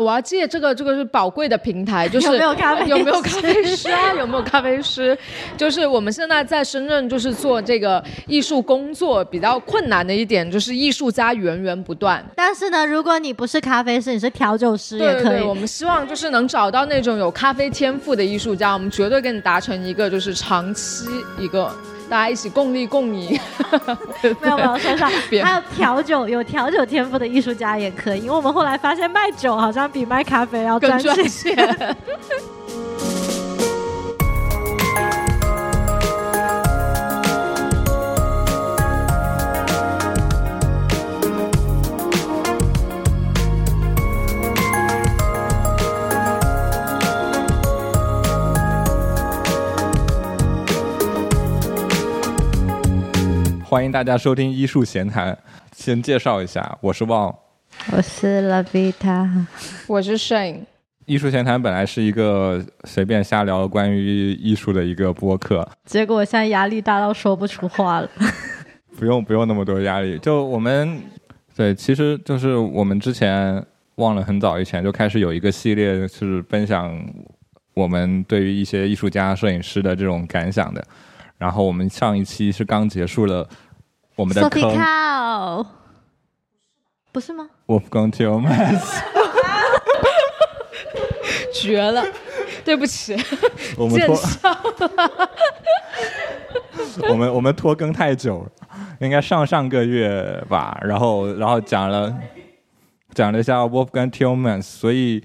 我要借这个这个是宝贵的平台，就是 有没有咖啡 有没有咖啡师啊？有没有咖啡师？就是我们现在在深圳，就是做这个艺术工作比较困难的一点，就是艺术家源源不断。但是呢，如果你不是咖啡师，你是调酒师也可以。对对，我们希望就是能找到那种有咖啡天赋的艺术家，我们绝对跟你达成一个就是长期一个。大家一起共利共赢，没 有没有，说上。还有调酒，有调酒天赋的艺术家也可以，因为我们后来发现卖酒好像比卖咖啡要赚钱。欢迎大家收听《医术闲谈》。先介绍一下，我是旺，我是 Lavita，我是 Shane。《艺术闲谈》本来是一个随便瞎聊关于艺术的一个播客，结果现在压力大到说不出话了。不用不用那么多压力，就我们对，其实就是我们之前忘了很早以前就开始有一个系列，是分享我们对于一些艺术家、摄影师的这种感想的。然后我们上一期是刚结束了我们的坑，不是吗？Wolfgang Tillmans，绝了！对不起，我们拖，我们我们拖更太久了，应该上上个月吧。然后然后讲了讲了一下 Wolfgang Tillmans，所以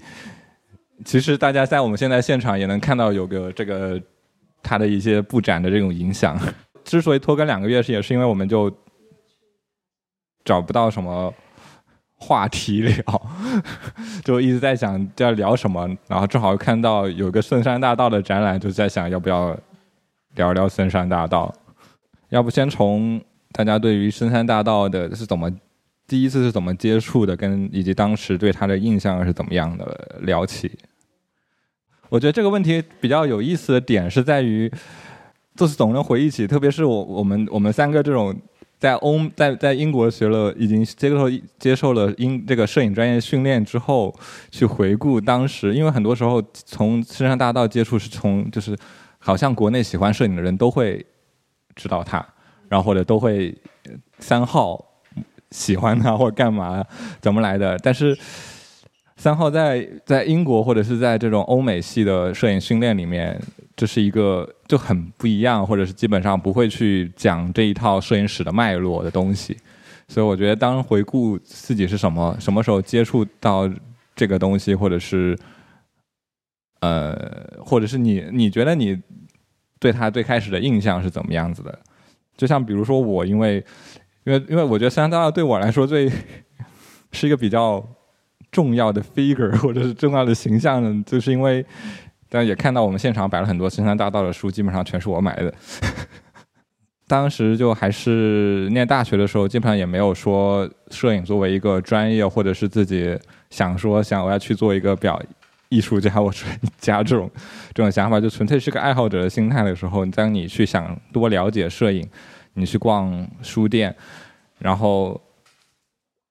其实大家在我们现在现场也能看到有个这个。他的一些布展的这种影响，之所以拖更两个月，是也是因为我们就找不到什么话题聊，就一直在想要聊什么，然后正好看到有个森山大道的展览，就在想要不要聊聊深山大道。要不先从大家对于深山大道的是怎么第一次是怎么接触的，跟以及当时对他的印象是怎么样的聊起。我觉得这个问题比较有意思的点是在于，就是总能回忆起，特别是我我们我们三个这种在欧在在英国学了，已经接受接受了英这个摄影专业训练之后，去回顾当时，因为很多时候从深山大道接触是从就是好像国内喜欢摄影的人都会知道他，然后或者都会三号喜欢他或干嘛怎么来的，但是。三号在在英国或者是在这种欧美系的摄影训练里面，这是一个就很不一样，或者是基本上不会去讲这一套摄影史的脉络的东西。所以我觉得，当回顾自己是什么什么时候接触到这个东西，或者是呃，或者是你你觉得你对他最开始的印象是怎么样子的？就像比如说我，因为因为因为我觉得三三二对我来说最 是一个比较。重要的 figure 或者是重要的形象呢，就是因为，但也看到我们现场摆了很多深山大道的书，基本上全是我买的。当时就还是念大学的时候，基本上也没有说摄影作为一个专业，或者是自己想说想我要去做一个表艺术家或者家这种这种想法，就纯粹是个爱好者的心态的时候，当你去想多了解摄影，你去逛书店，然后。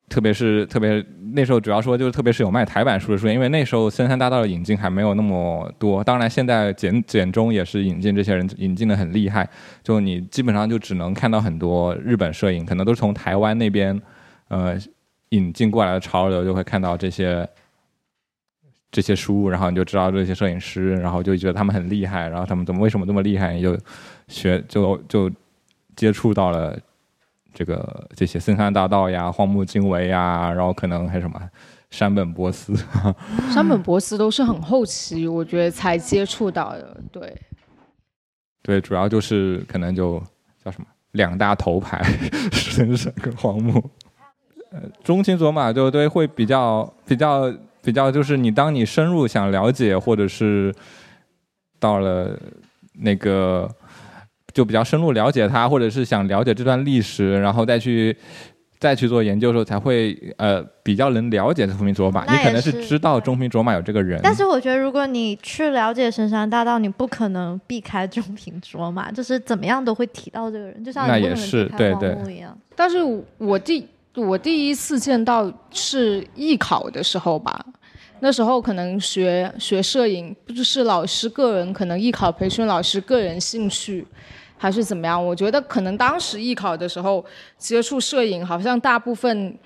特别是特别那时候，主要说就是特别是有卖台版书的书店，因为那时候深山大道的引进还没有那么多。当然，现在简简中也是引进这些人引进的很厉害，就你基本上就只能看到很多日本摄影，可能都是从台湾那边呃引进过来的潮流，就会看到这些这些书，然后你就知道这些摄影师，然后就觉得他们很厉害，然后他们怎么为什么这么厉害，你就学就就接触到了。这个这些森山大道呀、荒木经惟呀，然后可能还什么山本博斯，山本博斯都是很后期，我觉得才接触到的。对，对，主要就是可能就叫什么两大头牌，森山跟荒木。呃，中青佐马就对会比较比较比较，就是你当你深入想了解，或者是到了那个。就比较深入了解他，或者是想了解这段历史，然后再去再去做研究的时候，才会呃比较能了解中平卓玛。你可能是知道中平卓玛有这个人，但是我觉得如果你去了解神山大道，你不可能避开中平卓玛，就是怎么样都会提到这个人，就像那也是对对一样。但是我第我第一次见到是艺考的时候吧。那时候可能学学摄影，就是老师个人可能艺考培训老师个人兴趣，还是怎么样？我觉得可能当时艺考的时候接触摄影，好像大部分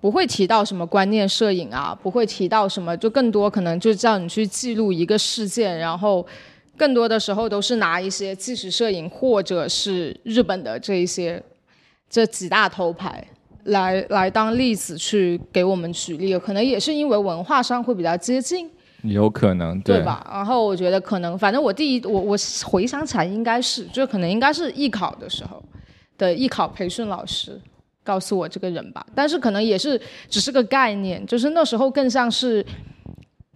不会提到什么观念摄影啊，不会提到什么，就更多可能就叫你去记录一个事件，然后更多的时候都是拿一些纪实摄影或者是日本的这一些这几大头牌。来来当例子去给我们举例，可能也是因为文化上会比较接近，有可能对吧？然后我觉得可能，反正我第一我我回想起来应该是，就可能应该是艺考的时候的艺考培训老师告诉我这个人吧，但是可能也是只是个概念，就是那时候更像是。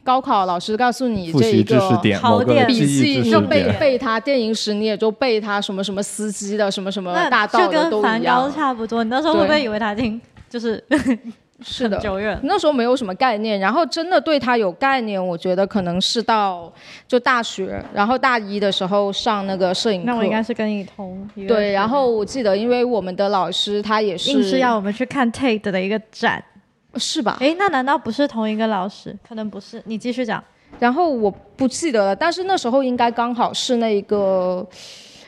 高考老师告诉你这一个考点笔记，你就背背它；电影史你也就背他，什么什么司机的，什么什么大道的都一样。差不多，你那时候会不会以为他听就是是的久远？那时候没有什么概念，然后真的对他有概念，我觉得可能是到就大学，然后大一的时候上那个摄影课。那我应该是跟你同对，然后我记得，因为我们的老师他也是硬是要我们去看 Tate 的一个展。是吧？哎，那难道不是同一个老师？可能不是。你继续讲。然后我不记得了，但是那时候应该刚好是那个，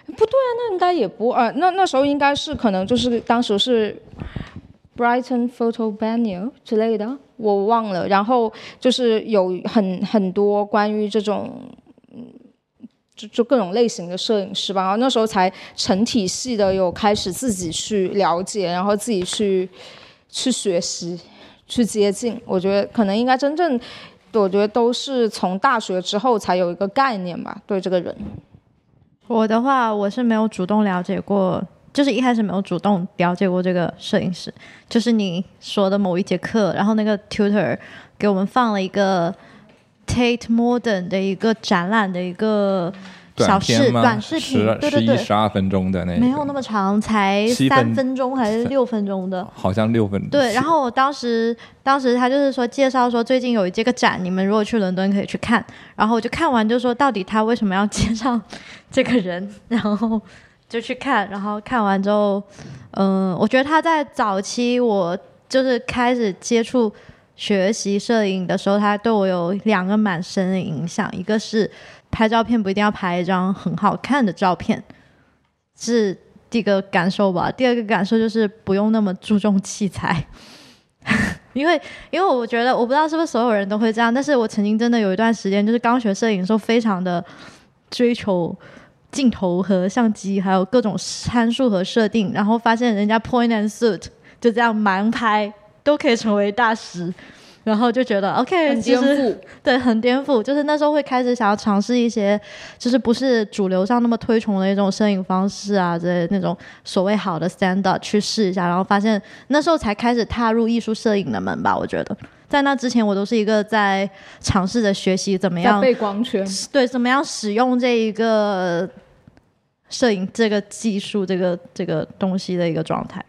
不对啊，那应该也不呃，那那时候应该是可能就是当时是 Brighton Photo Biennial 之类的，我忘了。然后就是有很很多关于这种，就就各种类型的摄影师吧。然后那时候才成体系的有开始自己去了解，然后自己去去学习。去接近，我觉得可能应该真正，我觉得都是从大学之后才有一个概念吧，对这个人。我的话，我是没有主动了解过，就是一开始没有主动了解过这个摄影师，就是你说的某一节课，然后那个 tutor 给我们放了一个 Tate Modern 的一个展览的一个。小视短视频，对对对，十二分钟的那没有那么长，才三分钟还是六分钟的？好像六分钟。对，然后我当时当时他就是说介绍说最近有这个展，你们如果去伦敦可以去看。然后我就看完就说到底他为什么要介绍这个人？然后就去看，然后看完之后，嗯，我觉得他在早期我就是开始接触学习摄影的时候，他对我有两个蛮深的影响，一个是。拍照片不一定要拍一张很好看的照片，是第一个感受吧。第二个感受就是不用那么注重器材，因为因为我觉得我不知道是不是所有人都会这样，但是我曾经真的有一段时间就是刚学摄影的时候，非常的追求镜头和相机，还有各种参数和设定，然后发现人家 point and shoot 就这样盲拍都可以成为大师。然后就觉得 OK，很颠覆，对，很颠覆。就是那时候会开始想要尝试一些，就是不是主流上那么推崇的一种摄影方式啊，之类那种所谓好的 stand up 去试一下。然后发现那时候才开始踏入艺术摄影的门吧。我觉得在那之前，我都是一个在尝试着学习怎么样背光圈，对，怎么样使用这一个摄影这个技术，这个这个东西的一个状态。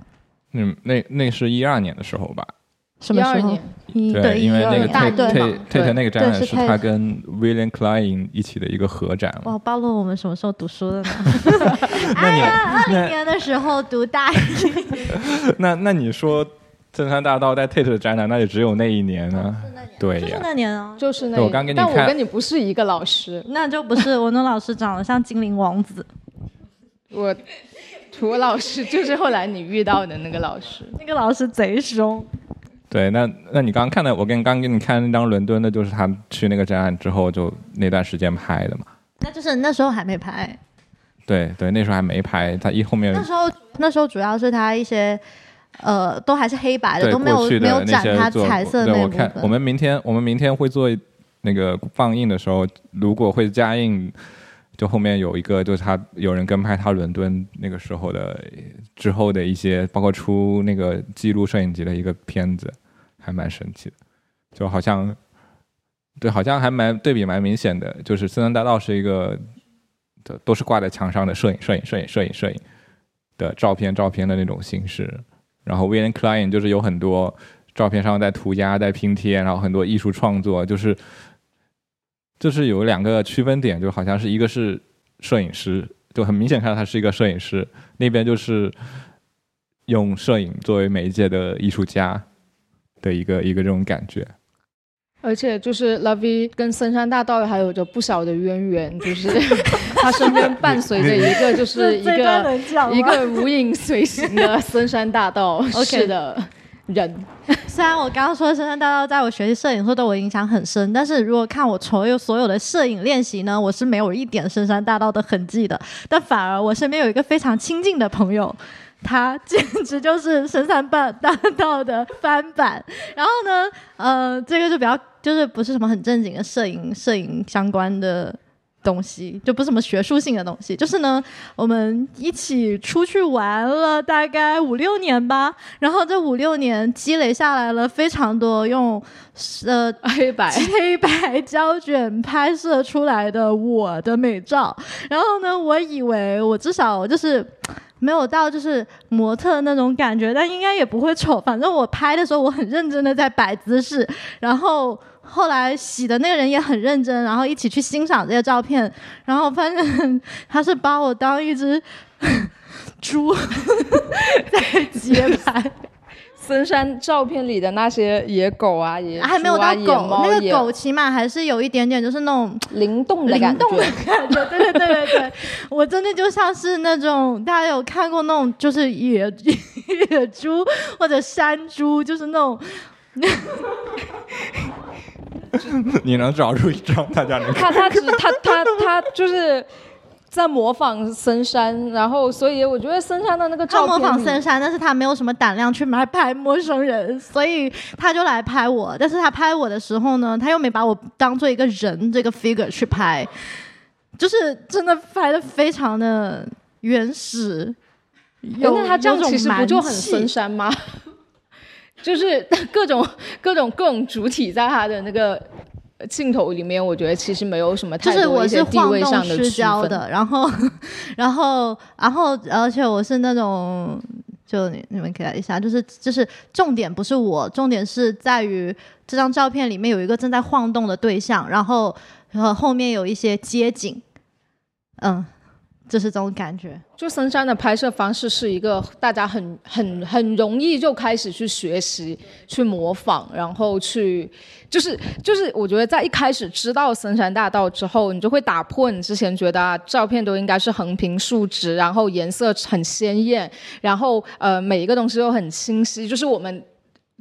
嗯，那那是一二年的时候吧。什么时候？对，因为那个 Tate Tate 那个展览是他跟 William Klein 一起的一个合展。哇，暴露我们什么时候读书的呢？哎呀，二零年的时候读大一。那那你说正山大道在 Tate 的展览，那就只有那一年啊？对，就是那年啊，就是那。我刚给你看，但我跟你不是一个老师，那就不是我那老师长得像精灵王子。我涂老师就是后来你遇到的那个老师，那个老师贼凶。对，那那你刚刚看的，我跟刚给你看那张伦敦的，就是他去那个展览之后就那段时间拍的嘛。那就是那时候还没拍。对对，那时候还没拍，他一后面。那时候那时候主要是他一些，呃，都还是黑白的，都没有没有展他彩色那部分。我们明天我们明天会做那个放映的时候，如果会加印。就后面有一个，就是他有人跟拍他伦敦那个时候的之后的一些，包括出那个记录摄影集的一个片子，还蛮神奇的。就好像，对，好像还蛮对比蛮明显的。就是森森大道是一个，都是挂在墙上的摄影、摄影、摄影、摄影、摄影的照片、照片的那种形式。然后 William Klein 就是有很多照片上在涂鸦、在拼贴，然后很多艺术创作，就是。就是有两个区分点，就好像是一个是摄影师，就很明显看到他是一个摄影师；那边就是用摄影作为媒介的艺术家的一个一个这种感觉。而且就是 Lovey 跟深山大道还有着不小的渊源，就是 他身边伴随着一个就是 一个一个如影随形的 深山大道是的人。虽然我刚刚说深山大道在我学习摄影时候对我影响很深，但是如果看我所有所有的摄影练习呢，我是没有一点深山大道的痕迹的。但反而我身边有一个非常亲近的朋友。他简直就是深山大道的翻版，然后呢，呃，这个就比较就是不是什么很正经的摄影摄影相关的东西，就不是什么学术性的东西，就是呢，我们一起出去玩了大概五六年吧，然后这五六年积累下来了非常多用呃黑白黑白胶卷拍摄出来的我的美照，然后呢，我以为我至少就是。没有到就是模特那种感觉，但应该也不会丑。反正我拍的时候，我很认真的在摆姿势，然后后来洗的那个人也很认真，然后一起去欣赏这些照片，然后发现他是把我当一只猪 在街拍。森山照片里的那些野狗啊，野还没有到狗，那个狗起码还是有一点点，就是那种灵动的感觉。对对对对对，我真的就像是那种大家有看过那种，就是野 野猪或者山猪，就是那种。你能找出一张大家能？他他只他他他就是。在模仿森山，然后所以我觉得森山的那个照片，他模仿森山，但是他没有什么胆量去来拍陌生人，所以他就来拍我。但是他拍我的时候呢，他又没把我当做一个人这个 figure 去拍，就是真的拍的非常的原始。那他这样其实不就很森山吗？就是各种各种各种主体在他的那个。镜头里面，我觉得其实没有什么太多一些地位上的区分的。然后，然后，然后，而且我是那种，就你你们看一下，就是就是重点不是我，重点是在于这张照片里面有一个正在晃动的对象，然后然后后面有一些街景，嗯。就是这种感觉，就森山的拍摄方式是一个大家很很很容易就开始去学习、去模仿，然后去就是就是我觉得在一开始知道森山大道之后，你就会打破你之前觉得啊照片都应该是横平竖直，然后颜色很鲜艳，然后呃每一个东西都很清晰，就是我们。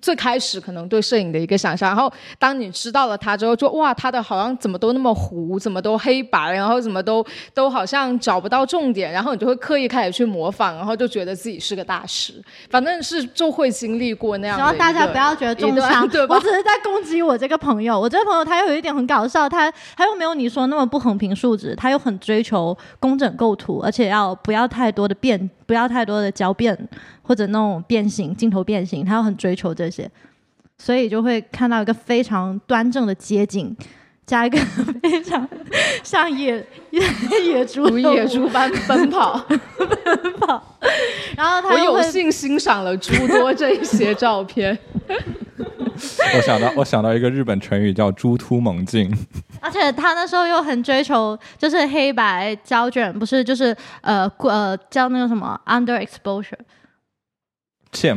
最开始可能对摄影的一个想象，然后当你知道了它之后，就哇，它的好像怎么都那么糊，怎么都黑白，然后怎么都都好像找不到重点，然后你就会刻意开始去模仿，然后就觉得自己是个大师。反正是就会经历过那样。希望大家不要觉得中枪，我只是在攻击我这个朋友。我这个朋友他又有一点很搞笑，他他又没有你说那么不横平竖直，他又很追求工整构图，而且要不要太多的变，不要太多的焦变。或者那种变形镜头变形，他要很追求这些，所以就会看到一个非常端正的街景，加一个 非常像野野野猪如野猪般奔跑奔跑，然后他我有幸欣赏了诸多这些照片。我想到我想到一个日本成语叫“猪突猛进”，而且他那时候又很追求，就是黑白胶卷，不是就是呃呃叫那个什么 under exposure。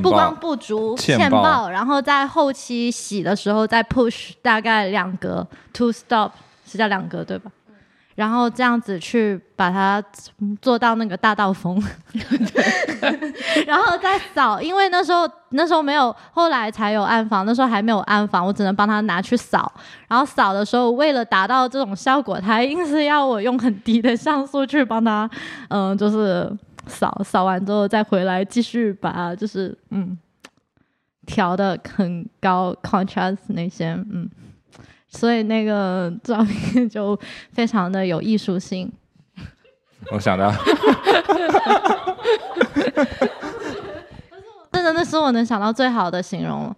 不光不足，欠爆，然后在后期洗的时候再 push 大概两格，two stop 是叫两格对吧？然后这样子去把它做到那个大道风，然后再扫，因为那时候那时候没有，后来才有暗房，那时候还没有暗房，我只能帮他拿去扫。然后扫的时候，为了达到这种效果，他硬是要我用很低的像素去帮他，嗯，就是。扫扫完之后再回来继续把就是嗯调的很高 contrast 那些嗯，所以那个照片就非常的有艺术性。我想到，真的那是我能想到最好的形容了，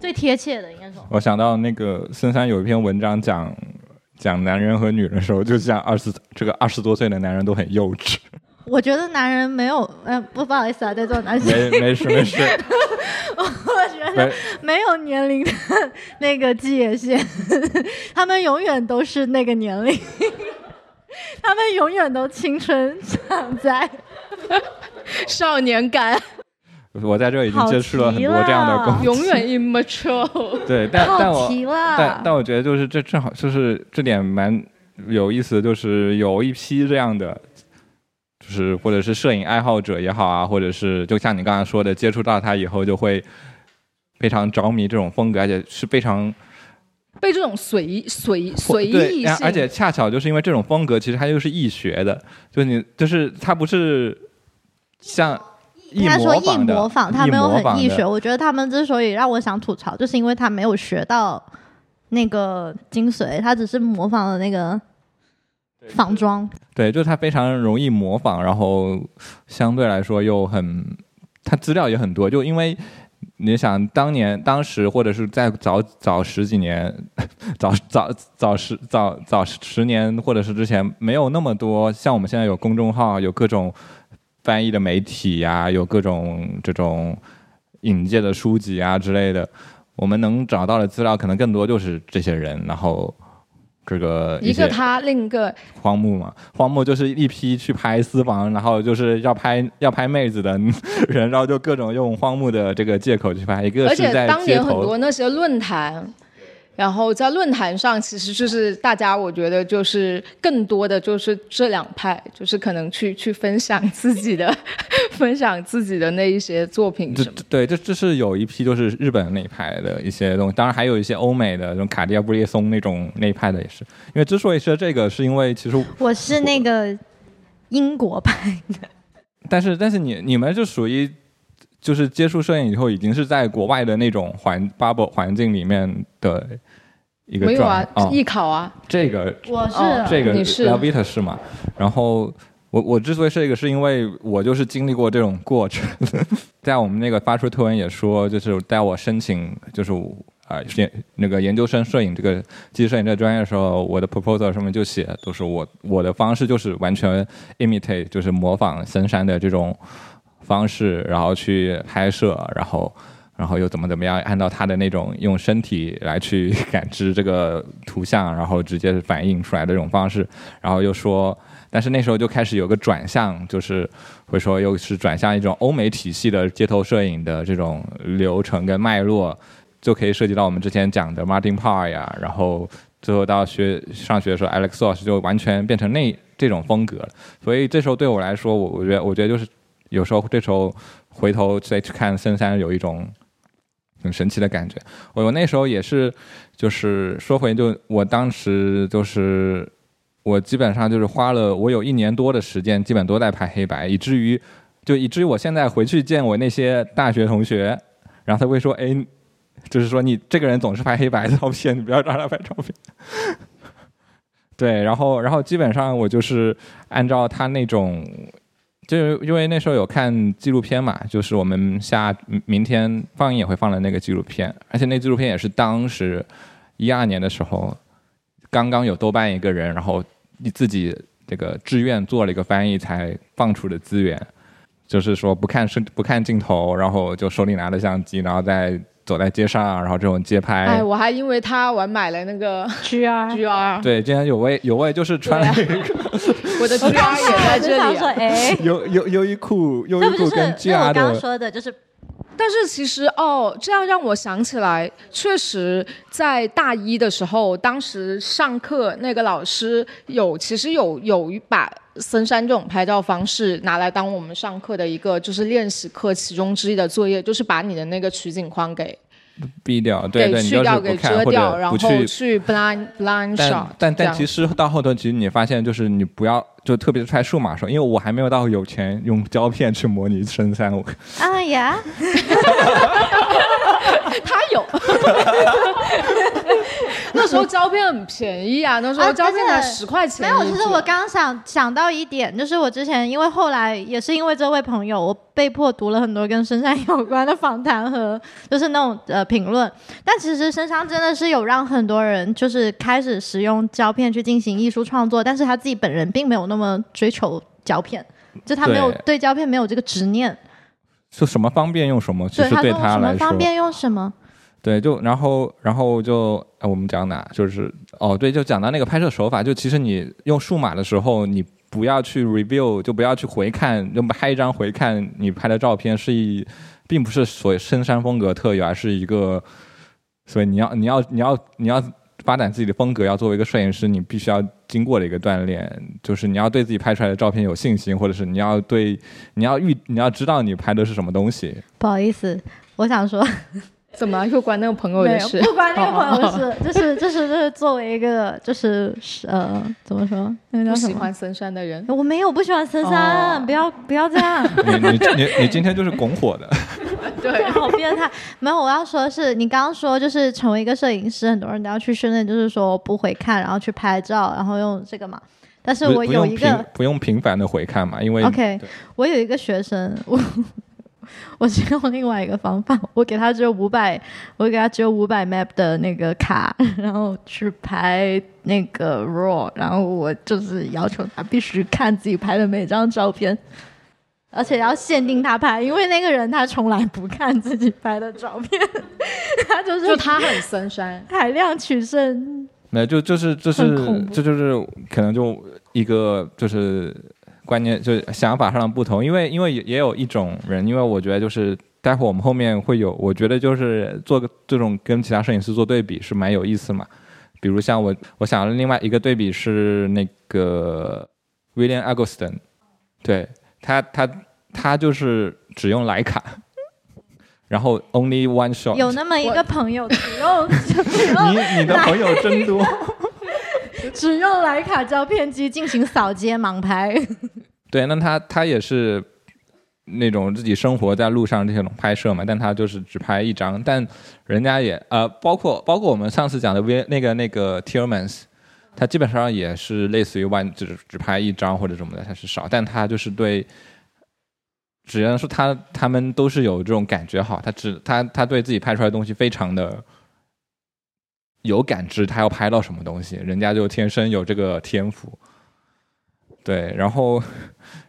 最贴切的应该说。我想到那个深山有一篇文章讲讲男人和女人的时候，就讲二十这个二十多岁的男人都很幼稚。我觉得男人没有，嗯，不不好意思啊，在座男性。没没事没事。我觉得没有年龄的那个界限，他们永远都是那个年龄，他们永远都青春常在，少年感。我在这已经接触了很多这样的了工永远 immature。对，但但我题了，但但我觉得就是这正好就是这点蛮有意思的，就是有一批这样的，就是或者是摄影爱好者也好啊，或者是就像你刚才说的，接触到他以后就会非常着迷这种风格，而且是非常被这种随随随意性，而且恰巧就是因为这种风格，其实它又是易学的，就你就是它不是像易应该说易模仿他没有很易学。我觉得他们之所以让我想吐槽，就是因为他没有学到那个精髓，他只是模仿了那个仿妆。对，就是它非常容易模仿，然后相对来说又很，它资料也很多。就因为你想当年、当时或者是在早早十几年、早早早十早早十年或者是之前，没有那么多像我们现在有公众号，有各种翻译的媒体呀、有各种这种引介的书籍啊之类的。我们能找到的资料可能更多就是这些人，然后这个些一个他，另一个荒木嘛，荒木就是一批去拍私房，然后就是要拍要拍妹子的人，然后就各种用荒木的这个借口去拍。一个而是在且当年很多，那些论坛，然后在论坛上，其实就是大家，我觉得就是更多的就是这两派，就是可能去去分享自己的，分享自己的那一些作品这什么。对这这是有一批就是日本那一派的一些东西，当然还有一些欧美的这种卡地亚布列松那种那一派的也是。因为之所以说这个，是因为其实我是那个英国派的，但是但是你你们就属于就是接触摄影以后，已经是在国外的那种环 bubble 环境里面的一个没有啊艺考啊，这个我是、哦这个你是。Lavita 是嘛？然后我我之所以是这个，是因为我就是经历过这种过程，在我们那个发出推文也说，就是在我申请就是啊研、那个研究生摄影这个机器摄影这个专业的时候，我的 proposal 上面就写，都是我我的方式就是完全 imitate，就是模仿森山的这种方式，然后去拍摄，然后。然后又怎么怎么样，按照他的那种用身体来去感知这个图像，然后直接反映出来的这种方式，然后又说，但是那时候就开始有个转向，就是会说又是转向一种欧美体系的街头摄影的这种流程跟脉络，就可以涉及到我们之前讲的 Martin Parr 呀，然后最后到学上学的时候，Alex Soss 就完全变成那这种风格。所以这时候对我来说，我我觉得我觉得就是有时候这时候回头再去看深山，有一种很神奇的感觉。我我那时候也是，就是说回就我当时就是我基本上就是花了我有一年多的时间，基本都在拍黑白，以至于就以至于我现在回去见我那些大学同学，然后他会说：“哎，就是说你这个人总是拍黑白照片，你不要让他拍照片。” 对，然后然后基本上我就是按照他那种。就是因为那时候有看纪录片嘛，就是我们下明天放映也会放的那个纪录片，而且那纪录片也是当时一二年的时候，刚刚有豆瓣一个人，然后你自己这个志愿做了一个翻译才放出的资源，就是说不看摄不看镜头，然后就手里拿着相机，然后在走在街上，然后这种街拍。哎，我还因为他我还买了那个 GR，GR，对，今天有位有位就是穿了一个 我的 GR 也在这里、我说，啊。哎，优优优衣库优衣库跟那 GR 我刚刚说的，就是但是其实哦，这样让我想起来，确实在大一的时候，当时上课那个老师有其实有有一把森山这种拍照方式拿来当我们上课的一个就是练习课其中之一的作业，就是把你的那个取景框给逼掉，对对，你就是去掉、给不看或遮掉，然后者不去去 blind blind 但 shot 但其实到后头，其实你发现就是你不要，就特别是拍数码的时候，因为我还没有到有钱用胶片去模拟深三五啊呀，他有，那时候胶片很便宜啊，那时候啊胶片才十块钱没有，其实我刚刚想想到一点，就是我之前因为后来也是因为这位朋友，我被迫读了很多跟深山有关的访谈和就是那种呃评论。但其实深山真的是有让很多人就是开始使用胶片去进行艺术创作，但是他自己本人并没有那么追求胶片，就他没有对对胶片没有这个执念。就什么方便用什么，其对，实对他说什他来说，么方便用什么。对，就然后然后就、呃我们讲哪，就是哦对，就讲到那个拍摄手法，就其实你用数码的时候，你不要去 review，就不要去回看，就拍一张回看你拍的照片是一，并不是所谓深山风格特有，而是一个，所以你要你要你要你要发展自己的风格，要作为一个摄影师，你必须要经过的一个锻炼，就是你要对自己拍出来的照片有信心，或者是你要对你要预你要知道你拍的是什么东西。不好意思，我想说，怎么又关那个朋友没有，的事？不关那个朋友哦的事，就是 就是就是作为一个就是呃怎么说，那个叫什么？不喜欢森山的人，我没有不喜欢森山，哦不要不要这样。你你你你今天就是拱火的，对，好变态！没有，我要说的是，你刚刚说就是成为一个摄影师，很多人都要去训练，就是说不回看，然后去拍照，然后用这个嘛。但是我有一个不用频繁的回看嘛，因为 OK，我有一个学生，我我是用另外一个方法，我给他只有五百，我给他只有五百 map 的那个卡，然后去拍那个 raw，然后我就是要求他必须看自己拍的每张照片。而且要限定他拍，因为那个人他从来不看自己拍的照片，他就是就他很深山，海量取胜。没有，就就是就是恐这就是可能就一个就是观念，就是想法上的不同。因为因为也也有一种人，因为我觉得就是待会儿我们后面会有，我觉得就是做个这种跟其他摄影师做对比是蛮有意思嘛。比如像我我想了另外一个对比是那个 William Eggleston，对他他他就是只用徕卡。然后 only one shot，有那么一个朋友，只用你你的朋友真多。只用徕卡胶片机进行扫街盲拍。对，那他他也是那种自己生活在路上这种拍摄嘛，但他就是只拍一张，但人家也呃，包括包括我们上次讲的 V 那个那个 Tillmans，他基本上也是类似于万只只拍一张或者什么的，他是少，但他就是对。只能说他他们都是有这种感觉好，他只他他对自己拍出来的东西非常的有感知，他要拍到什么东西，人家就天生有这个天赋。对，然后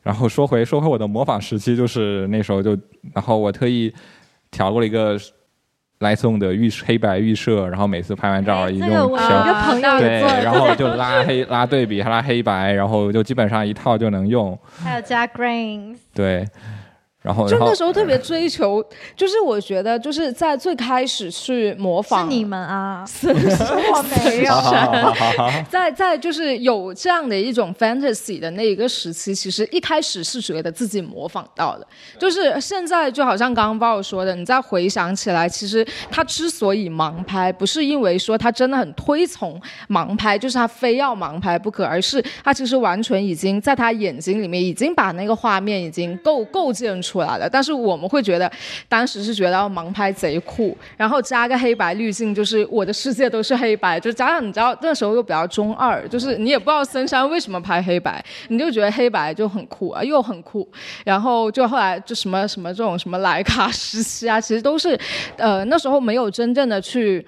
然后说回说回我的模仿时期，就是那时候就，然后我特意调过了一个来送的预黑白预设，然后每次拍完照一用小一个朋友对然后就拉黑拉对比拉黑白，然后就基本上一套就能用。还有加 grains。对，然后就那时候特别追求，就是我觉得就是在最开始去模仿是仿你们啊，深山，我 没有。在在就是有这样的一种 fantasy 的那一个时期，其实一开始是觉得自己模仿到的，就是现在就好像刚刚包说的，你再回想起来，其实他之所以盲拍，不是因为说他真的很推崇盲拍，就是他非要盲拍不可，而是他其实完全已经在他眼睛里面已经把那个画面已经构构建出出来了，但是我们会觉得当时是觉得盲拍贼酷，然后加个黑白滤镜，就是我的世界都是黑白，就加上你知道那时候又比较中二，就是你也不知道森山为什么拍黑白，你就觉得黑白就很酷啊，又很酷，然后就后来就什么什么这种什么徕卡时期啊，其实都是，呃那时候没有真正的去。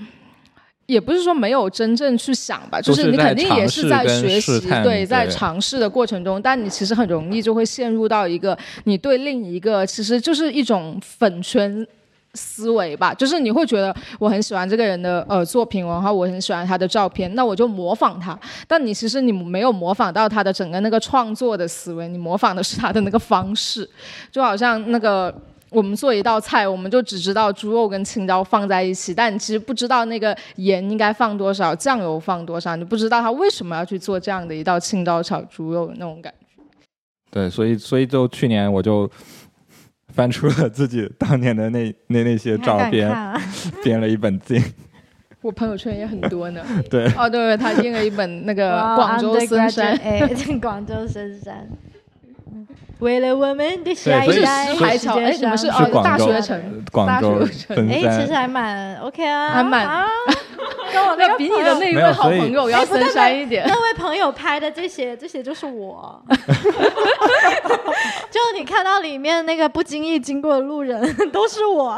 也不是说没有真正去想吧，就是你肯定也是在学习对，在尝试的过程中，但你其实很容易就会陷入到一个你对另一个其实就是一种粉圈思维吧，就是你会觉得我很喜欢这个人的呃作品，然后我很喜欢他的照片，那我就模仿他。但你其实你没有模仿到他的整个那个创作的思维，你模仿的是他的那个方式，就好像那个。我们做一道菜，我们就只知道猪肉跟青椒放在一起，但你其实不知道那个盐应该放多少，酱油放多少，你不知道他为什么要去做这样的一道青椒炒猪肉的那种感觉。对，所以所以就去年我就翻出了自己当年的那那那些照片，编了一本经。我朋友圈也很多呢。对，哦，对，他印了一本那个广州深山，哎，广州深山。为了我们的下一代，石牌桥，哎，你们是是哦大学城，广州大学城深哎，其实。还蛮 OK 啊，还蛮啊跟我那个那比你的那一位好朋友要深山一点。那位朋友拍的这些，这些就是我。就你看到里面那个不经意经过的路人，都是我。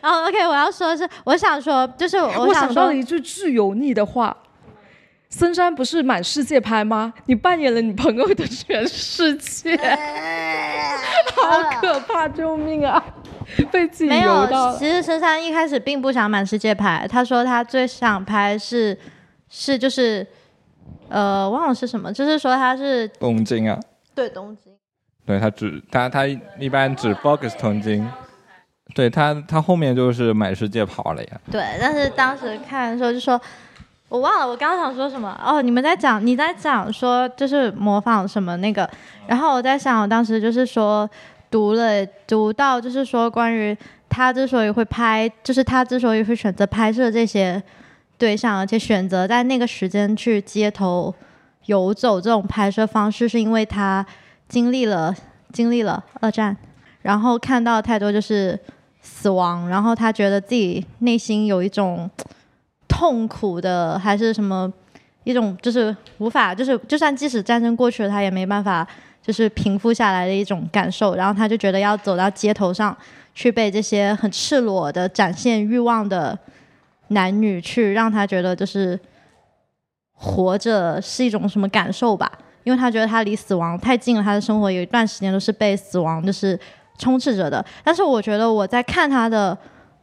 然 后 OK，我要说的是，我想说，就是我想说了，一句巨油腻的话。森山不是满世界拍吗？你扮演了你朋友的全世界，好可怕！救命啊！被自己没有油到，其实深山一开始并不想满世界拍，他说他最想拍是是就是呃，忘了是什么，就是说他是东京啊，对东京，对他只他他一般只 focus 东京，对他他后面就是满世界跑了呀。对，但是当时看的时候就说，我忘了我刚刚想说什么。哦，你们在讲你在讲说就是模仿什么那个，然后我在想，我当时就是说读了读到就是说关于他之所以会拍，就是他之所以会选择拍摄这些对象，而且选择在那个时间去街头游走这种拍摄方式，是因为他经历了经历了二战，然后看到太多就是死亡，然后他觉得自己内心有一种痛苦的，还是什么一种就是无法，就是就算即使战争过去了，他也没办法就是平复下来的一种感受，然后他就觉得要走到街头上去被这些很赤裸的展现欲望的男女去让他觉得就是活着是一种什么感受吧。因为他觉得他离死亡太近了，他的生活有一段时间都是被死亡就是充斥着的。但是我觉得我在看他的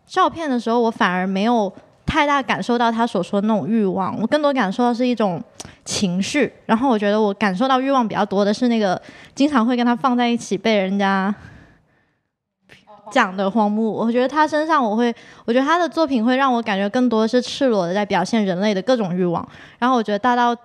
照片的时候，我反而没有太大感受到他所说的那种欲望，我更多感受到是一种情绪。然后我觉得我感受到欲望比较多的是那个经常会跟他放在一起被人家 讲的荒木。我觉得他身上我会，我觉得他的作品会让我感觉更多的是赤裸的在表现人类的各种欲望。然后我觉得大道。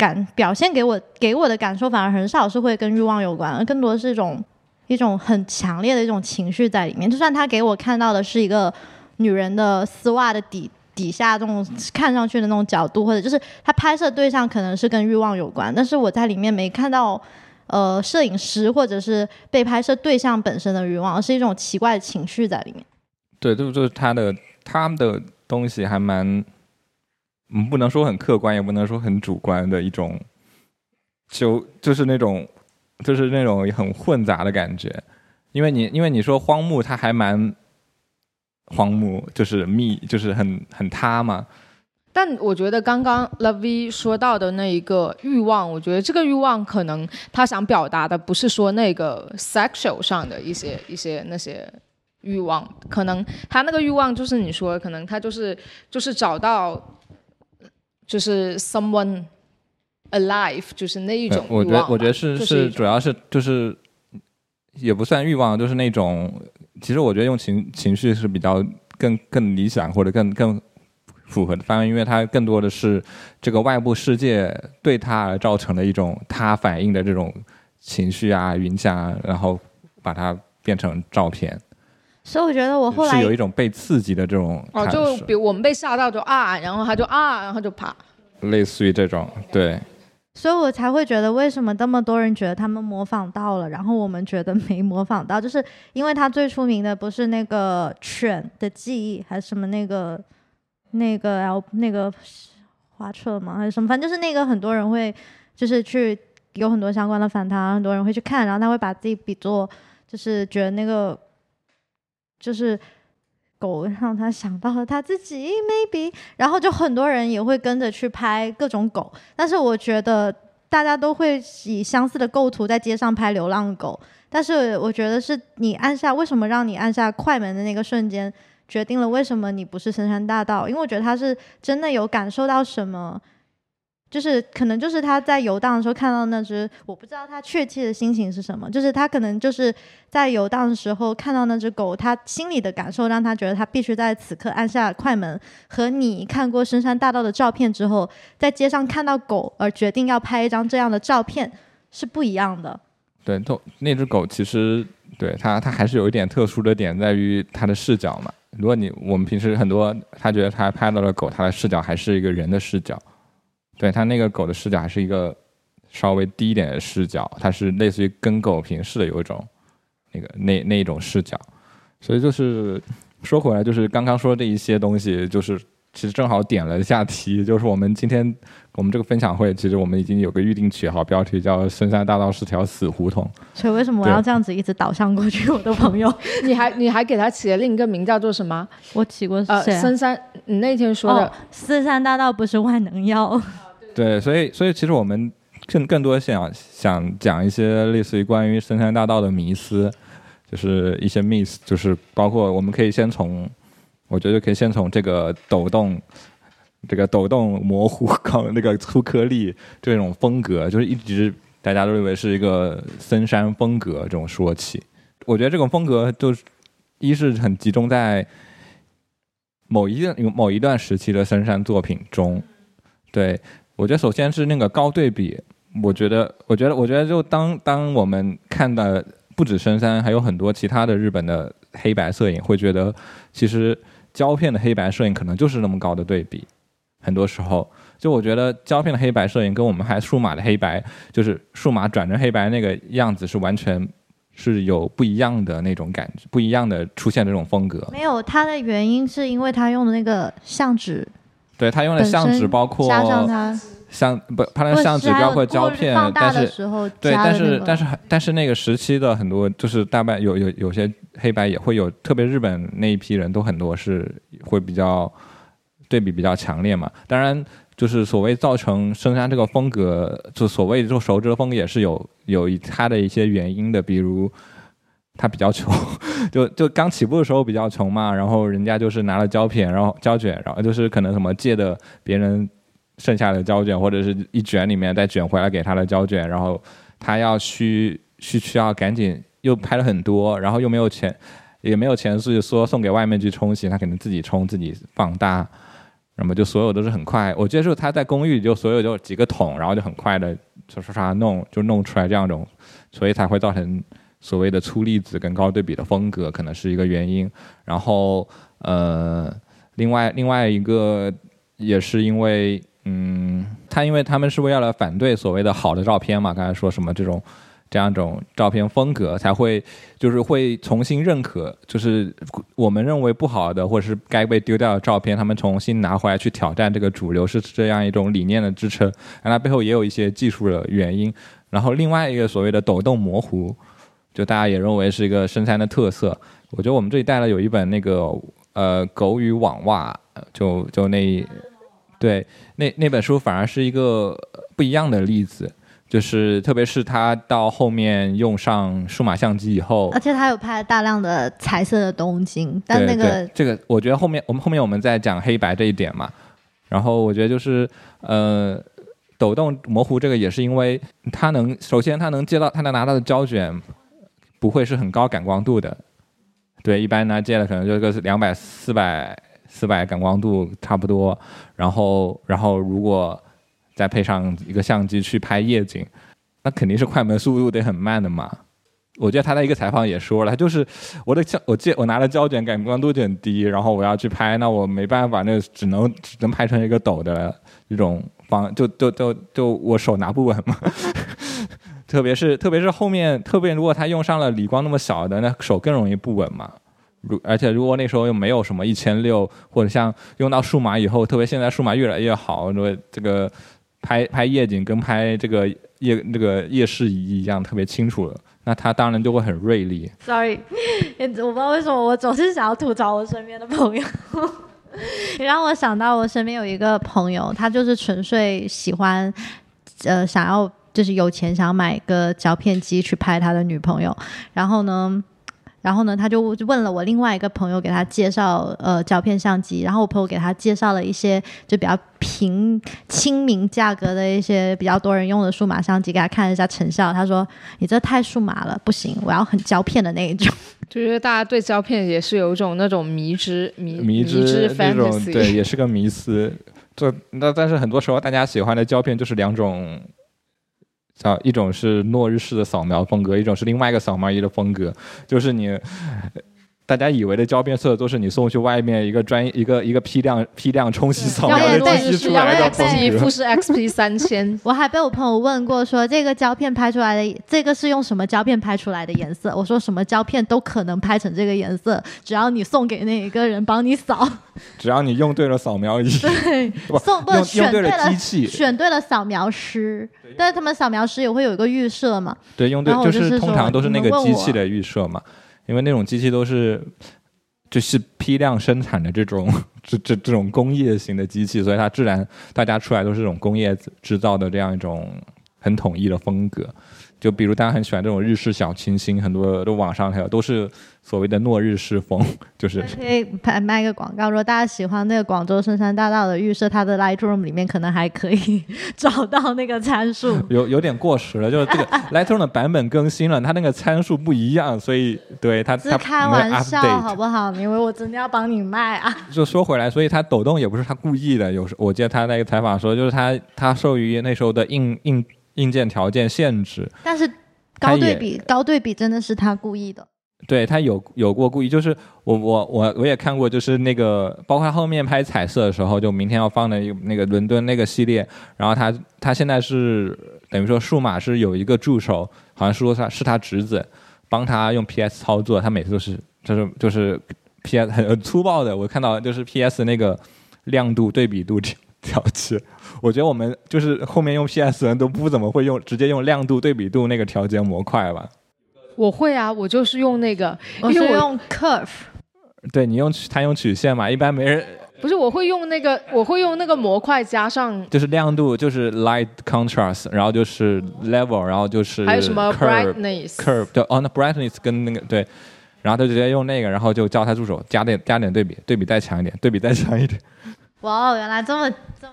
感表现给我给我的感受反而很少是会跟欲望有关，而更多是一种一种很强烈的一种情绪在里面。就算他给我看到的是一个女人的丝袜的底底下这种看上去的那种角度，或者就是他拍摄对象可能是跟欲望有关，但是我在里面没看到呃摄影师或者是被拍摄对象本身的欲望，是一种奇怪的情绪在里面。对，就就是他的他们的东西还蛮。嗯，不能说很客观，也不能说很主观的一种，就就是那种，就是那种很混杂的感觉。因为你，因为你说荒木，它还蛮荒木，就是密，就是很很塌嘛。但我觉得刚刚 Love 说到的那一个欲望，我觉得这个欲望可能他想表达的不是说那个 sexual 上的一些一些那些欲望，可能他那个欲望就是你说，可能他就是就是找到。就是 someone alive，就是那一种我觉得，我觉得是是，主要是就是，也不算欲望，就是那种。其实我觉得用情情绪是比较更更理想或者更更符合的方案，因为它更多的是这个外部世界对他而造成的一种他反应的这种情绪啊、影响啊，然后把它变成照片。所以我觉得我后来是有一种被刺激的这种哦，就比如我们被吓到就啊，然后他就啊，然后就啪，类似于这种对。所以我才会觉得为什么那么多人觉得他们模仿到了，然后我们觉得没模仿到，就是因为他最出名的不是那个犬的记忆，还是什么那个那个 L 那个花车吗？还是什么？反正就是那个很多人会就是去有很多相关的反弹，很多人会去看，然后他会把自己比作就是觉得那个。就是狗让他想到了他自己，maybe，然后就很多人也会跟着去拍各种狗，但是我觉得大家都会以相似的构图在街上拍流浪狗，但是我觉得是你按下为什么让你按下快门的那个瞬间，决定了为什么你不是深山大道，因为我觉得他是真的有感受到什么。就是可能就是他在游荡的时候看到那只，我不知道他确切的心情是什么。就是他可能就是在游荡的时候看到那只狗，他心里的感受让他觉得他必须在此刻按下快门。和你看过深山大道的照片之后，在街上看到狗而决定要拍一张这样的照片是不一样的。对，都那只狗其实对它它还是有一点特殊的点在于它的视角嘛。如果你我们平时很多他觉得他拍到了狗，他的视角还是一个人的视角。对它那个狗的视角还是一个稍微低一点的视角，它是类似于跟狗平视的有一种那个那那一种视角，所以就是说回来，就是刚刚说这一些东西，就是其实正好点了一下题，就是我们今天我们这个分享会，其实我们已经有个预定取好标题，叫“深山大道是条死胡同”。所以为什么我要这样子一直导向过去？我的朋友，你还你还给他起了另一个名叫做什么？我起过呃深山，你那天说的“深山大道不是万能药”。对，所以所以其实我们更更多想想讲一些类似于关于深山大道的迷思，就是一些 miss，就是包括我们可以先从，我觉得可以先从这个抖动这个抖动模糊、高那个粗颗粒这种风格，就是一直大家都认为是一个森山风格这种说起。我觉得这种风格就是一是很集中在某一段 某一段时期的森山作品中。对我觉得首先是那个高对比，我觉得我觉得我觉得就当当我们看的不止深山，还有很多其他的日本的黑白摄影，会觉得其实胶片的黑白摄影可能就是那么高的对比。很多时候，就我觉得胶片的黑白摄影跟我们还数码的黑白，就是数码转成黑白那个样子是完全是有不一样的那种感觉，不一样的出现这种风格。没有，它的原因是因为他用的那个相纸，对他用的相纸包括相不，他的相纸包括胶片，但是对，但是但是但是那个时期的很多就是大半有有有些黑白也会有，特别日本那一批人都很多是会比较对比比较强烈嘛。当然，就是所谓造成深山这个风格，就所谓就熟知的风格也是有有一它的一些原因的，比如。他比较穷，就就刚起步的时候比较穷嘛，然后人家就是拿了胶片，然后胶卷，然后就是可能什么借的别人剩下的胶卷，或者是一卷里面再卷回来给他的胶卷，然后他要需需需要赶紧又拍了很多，然后又没有钱，也没有钱是说送给外面去冲洗，他可能自己冲自己放大，那么就所有都是很快。我接受他在公寓就所有就几个桶，然后就很快的刷刷刷弄就弄出来这样种，所以才会造成。所谓的粗粒子跟高对比的风格可能是一个原因，然后呃，另外另外一个也是因为，嗯，他因为他们是为了反对所谓的好的照片嘛，刚才说什么这种这样一种照片风格才会就是会重新认可，就是我们认为不好的或者是该被丢掉的照片，他们重新拿回来去挑战这个主流，是这样一种理念的支撑，那它背后也有一些技术的原因，然后另外一个所谓的抖动模糊。就大家也认为是一个深山的特色。我觉得我们这里带了有一本那个呃狗与网袜，就就那对那那本书反而是一个不一样的例子，就是特别是他到后面用上数码相机以后，而且他有拍大量的彩色的东京，但那个这个我觉得后面我们后面我们在讲黑白这一点嘛，然后我觉得就是呃。抖动模糊这个也是因为他能，首先他能接到，他能拿到的胶卷不会是很高感光度的，对，一般拿借的可能就个两百、四百、四百感光度差不多。然后，然后如果再配上一个相机去拍夜景，那肯定是快门速度得很慢的嘛。我觉得他在一个采访也说了，就是我的胶，我借我拿的胶卷感光度就很低，然后我要去拍，那我没办法，那只能只能拍成一个抖的这种方，就就就就我手拿不稳嘛。特别是特别是后面，特别如果他用上了理光那么小的，那手更容易不稳嘛。如而且如果那时候又没有什么一千六，或者像用到数码以后，特别现在数码越来越好，说这个拍拍夜景跟拍这个夜这个夜视仪一样，特别清楚了。那他当然就会很锐利。Sorry，我不知道为什么我总是想要吐槽我身边的朋友。你 让我想到我身边有一个朋友，他就是纯粹喜欢，呃，想要就是有钱想买个胶片机去拍他的女朋友，然后呢。然后呢，他就问了我另外一个朋友，给他介绍呃胶片相机，然后我朋友给他介绍了一些就比较平亲民价格的一些比较多人用的数码相机，给他看了一下成效，他说你这太数码了，不行，我要很胶片的那一种。就是大家对胶片也是有一种那种迷之迷迷之 之那种 fantasy，对，也是个迷思。这那但是很多时候大家喜欢的胶片就是两种，叫一种是诺日式的扫描风格，一种是另外一个扫描仪的风格，就是你。大家以为的胶片色都是你送去外面一个专一个一个批量批量冲洗扫描对的对机器出来的风 XP 格富。士 XP 三千，我还被我朋友问过说，这个胶片拍出来的这个是用什么胶片拍出来的颜色？我说什么胶片都可能拍成这个颜色，只要你送给那一个人帮你扫，只要你用对了扫描仪，对，不送不用用对选对了机器，选对了扫描师，但是他们扫描师也会有一个预设嘛，对，用对就是通常都是那个机器的预设嘛，因为那种机器都是就是批量生产的这种 这这这种工业型的机器，所以它自然大家出来都是这种工业制造的这样一种很统一的风格。就比如大家很喜欢这种日式小清新，很多都网上还有都是所谓的诺日式风，就是可以拍卖个广告，如果大家喜欢那个广州深山大道的预设，它的 Lightroom 里面可能还可以 找到那个参数。有有点过时了，就是这个 Lightroom 的版本更新了，它那个参数不一样，所以对它它是开玩笑好不好？你以为我真的要帮你卖啊？就说回来，所以它抖动也不是他故意的。有时我记得他那个采访说，就是他他受于那时候的硬硬硬件条件限制，但是高对比，高对比真的是他故意的。对他有有过故意，就是我我我我也看过，就是那个包括他后面拍彩色的时候，就明天要放的那个伦敦那个系列，然后他他现在是等于说数码是有一个助手，好像是说他是他侄子帮他用 PS 操作，他每次都是就是就是 PS 很很粗暴的，我看到就是 PS 那个亮度对比度调调节，我觉得我们就是后面用 PS 人都不怎么会用直接用亮度对比度那个调节模块吧。我会啊，我就是用那个，我因为我是用 Curve，对你用他用曲线嘛，一般没人不是我会用那个，我会用那个模块加上就是亮度，就是 light contrast，然后就是 level，然后就是还有什么 curve brightness，curve，对，哦，那 brightness 跟那个对，然后他就直接用那个，然后就叫他助手加点加点对比，对比再强一点，对比再强一点。哇哦，原来这么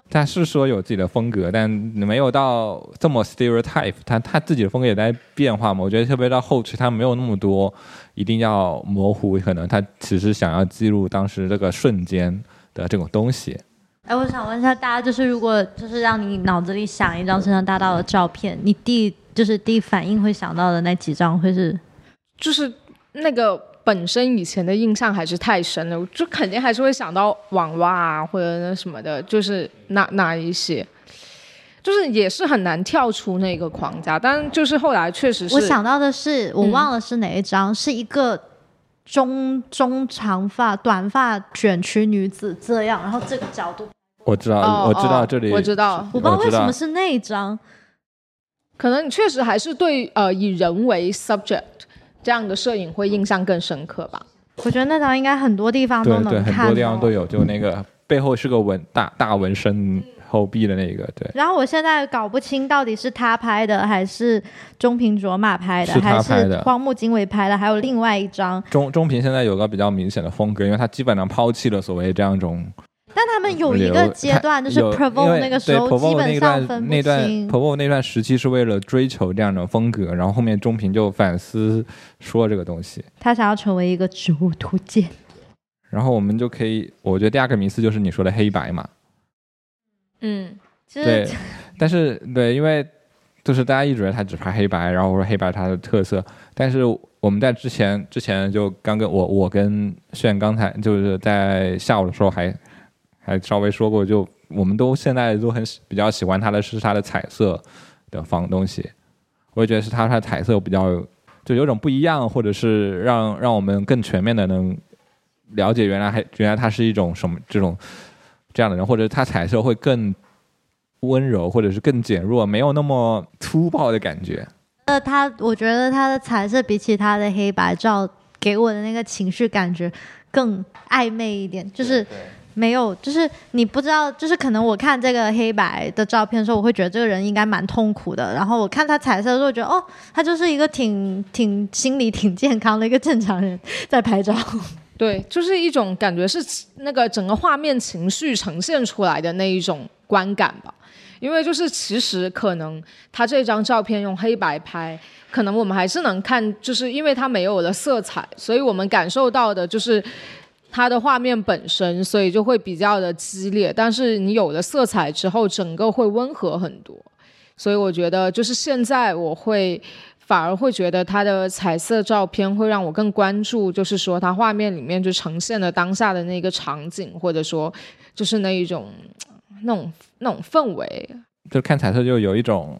他是说有自己的风格，但没有到这么 stereotype，他他自己的风格也在变化嘛。我觉得特别到后期，他没有那么多一定要模糊，可能他只是想要记录当时这个瞬间的这种东西。哎，我想问一下大家，就是如果就是让你脑子里想一张深山大道的照片，你第就是第一反应会想到的那几张会是？就是那个本身以前的印象还是太深了，就肯定还是会想到网袜啊或者那什么的，就是那那一些，就是也是很难跳出那个框架。但就是后来确实是，我想到的是，我嗯忘了是哪一张，是一个中中长发、短发卷曲女子这样，然后这个角度，我知道，哦我知道哦这里，我知道，我不知道为什我知道么是那一张。可能你确实还是对呃以人为 subject 这样的摄影会印象更深刻吧。我觉得那张应该很多地方都对对，能看很多地方都有，就那个背后是个纹大大纹身后臂的那个，对。然后我现在搞不清到底是他拍的，还是中平卓玛拍的，是他还是荒木经惟拍的，还有另外一张。中中平现在有个比较明显的风格，因为他基本上抛弃了所谓这样一种但他们有一个阶段，就是 Provo 那个时候，基本上分不那段清。Provo 那段时期是为了追求这样的风格，然后后面中平就反思说这个东西，他想要成为一个植物图鉴。然后我们就可以，我觉得第二个迷思就是你说的黑白嘛，嗯，其对，但是对，因为就是大家一直觉得他只拍黑白，然后我说黑白它的特色，但是我们在之前之前就刚跟我我跟炫刚才就是在下午的时候还还稍微说过，就我们都现在都很喜比较喜欢它的是它的彩色的方东西，我也觉得是它它的彩色比较就有种不一样，或者是让让我们更全面的能了解原来还原来他是一种什么这种这样的人，或者他彩色会更温柔，或者是更减弱，没有那么粗暴的感觉。呃，他我觉得他的彩色比起他的黑白照给我的那个情绪感觉更暧昧一点，就是没有，就是你不知道，就是可能我看这个黑白的照片的时候，我会觉得这个人应该蛮痛苦的，然后我看他彩色的时候，觉得哦，他就是一个挺挺心理挺健康的一个正常人在拍照。对，就是一种感觉是那个整个画面情绪呈现出来的那一种观感吧。因为就是其实可能他这张照片用黑白拍，可能我们还是能看，就是因为它没有了色彩，所以我们感受到的就是它的画面本身，所以就会比较的激烈。但是你有了色彩之后，整个会温和很多。所以我觉得就是现在我会反而会觉得它的彩色照片会让我更关注，就是说它画面里面就呈现了当下的那个场景，或者说就是那一种那种那种氛围。就看彩色就有一种，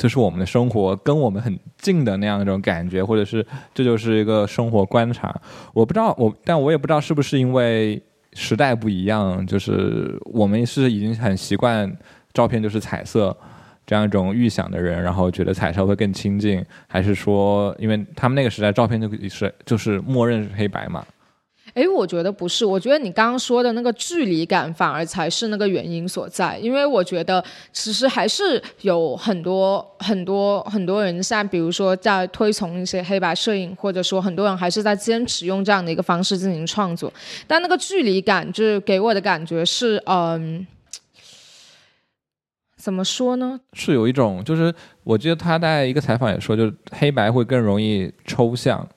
就是我们的生活跟我们很近的那样一种感觉，或者是这就是一个生活观察。我不知道我，但我也不知道是不是因为时代不一样，就是我们是已经很习惯照片就是彩色。这样一种预想的人，然后觉得彩色会更亲近，还是说，因为他们那个时代照片就是就是默认是黑白嘛？哎，我觉得不是，我觉得你刚刚说的那个距离感反而才是那个原因所在，因为我觉得其实还是有很多很多很多人像，比如说在推崇一些黑白摄影，或者说很多人还是在坚持用这样的一个方式进行创作，但那个距离感就是给我的感觉是，嗯，怎么说呢？是有一种，就是我记得他在一个采访也说，就是黑白会更容易抽象。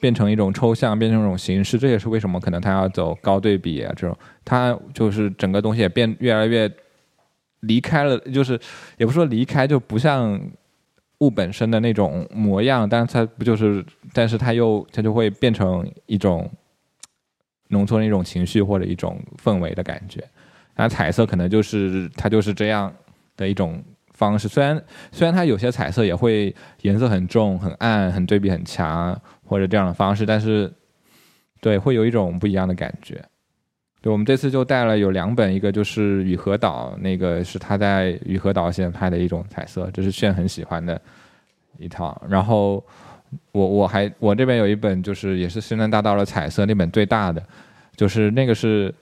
变成一种抽象，变成一种形式，这也是为什么可能他要走高对比啊，这种他就是整个东西也变越来越离开了，就是也不说离开，就不像物本身的那种模样，但是它不就是，但是它又它就会变成一种浓缩的一种情绪或者一种氛围的感觉，那彩色可能就是它就是这样的一种方式，虽然虽然它有些彩色也会颜色很重、很暗、很对比很强。或者这样的方式，但是，对，会有一种不一样的感觉。对，我们这次就带了有两本，一个就是雨荷岛，那个是他在雨荷岛现在拍的一种彩色，这是炫很喜欢的一套。然后我我还我这边有一本，就是也是深圳大道的彩色，那本最大的，就是那个是，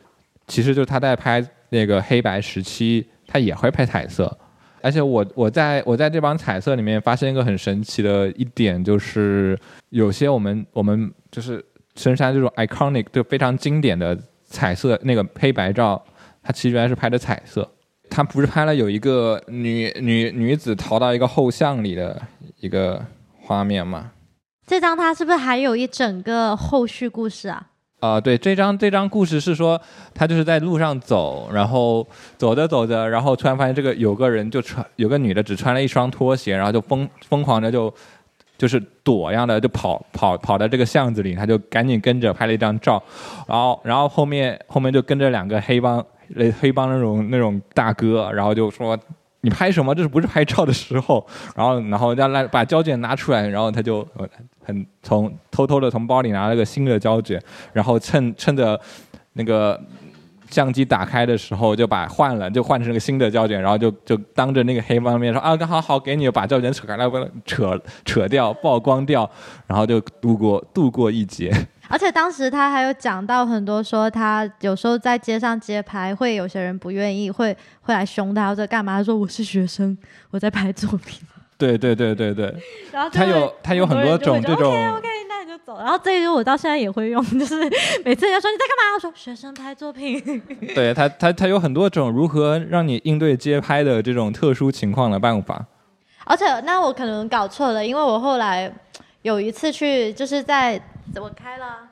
其实就是他在拍那个黑白时期，他也会拍彩色。而且我我在我在这帮彩色里面发现一个很神奇的一点，就是有些我们我们就是深山这种 iconic 就非常经典的彩色那个黑白照，它其实原来是拍的彩色。它不是拍了有一个女女女子逃到一个后巷里的一个画面吗？这张它是不是还有一整个后续故事啊？啊，对，这张这张故事是说，他就是在路上走，然后走着走着，然后突然发现这个有个人就穿，有个女的只穿了一双拖鞋，然后就疯疯狂的就就是躲样的就跑跑跑到这个巷子里，他就赶紧跟着拍了一张照，然后然后后面后面就跟着两个黑帮黑帮那种那种大哥，然后就说。你拍什么？这是不是拍照的时候？然后，然后让来把胶卷拿出来，然后他就很从偷偷的从包里拿了个新的胶卷，然后趁趁着那个相机打开的时候就把换了，就换成个新的胶卷，然后就就当着那个黑帮面说啊，刚好好给你把胶卷扯开来，扯扯掉曝光掉，然后就度过度过一劫。而且当时他还有讲到很多，说他有时候在街上街拍，会有些人不愿意，会会来凶他或者干嘛。他说我是学生，我在拍作品。对对对对对。然后他有他有很多种这种。就走。然后这一句我到现在也会用，就是每次人家说你在干嘛，我说学生拍作品。对他他他有很多种如何让你应对街拍的这种特殊情况的办法。而且那我可能搞错了，因为我后来有一次去就是在。我开了，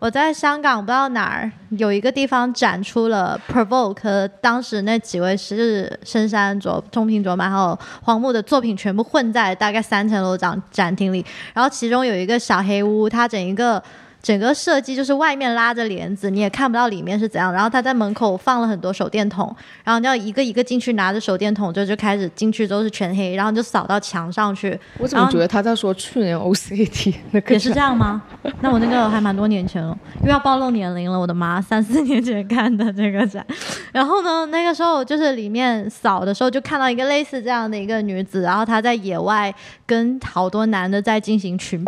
我在香港不知道哪儿有一个地方展出了 Provoke，当时那几位是深山卓、中平卓玛还有黄木的作品全部混在大概三层楼展展厅里，然后其中有一个小黑屋，它整一个。整个设计就是外面拉着帘子，你也看不到里面是怎样。然后他在门口放了很多手电筒，然后你要一个一个进去拿着手电筒，就就开始进去都是全黑，然后就扫到墙上去。我怎么觉得他在说去年 OCT 那个也是这样吗？那我那个还蛮多年前了，又要暴露年龄了。我的妈，三四年前看的这个展。然后呢，那个时候就是里面扫的时候，就看到一个类似这样的一个女子，然后她在野外跟好多男的在进行群 P。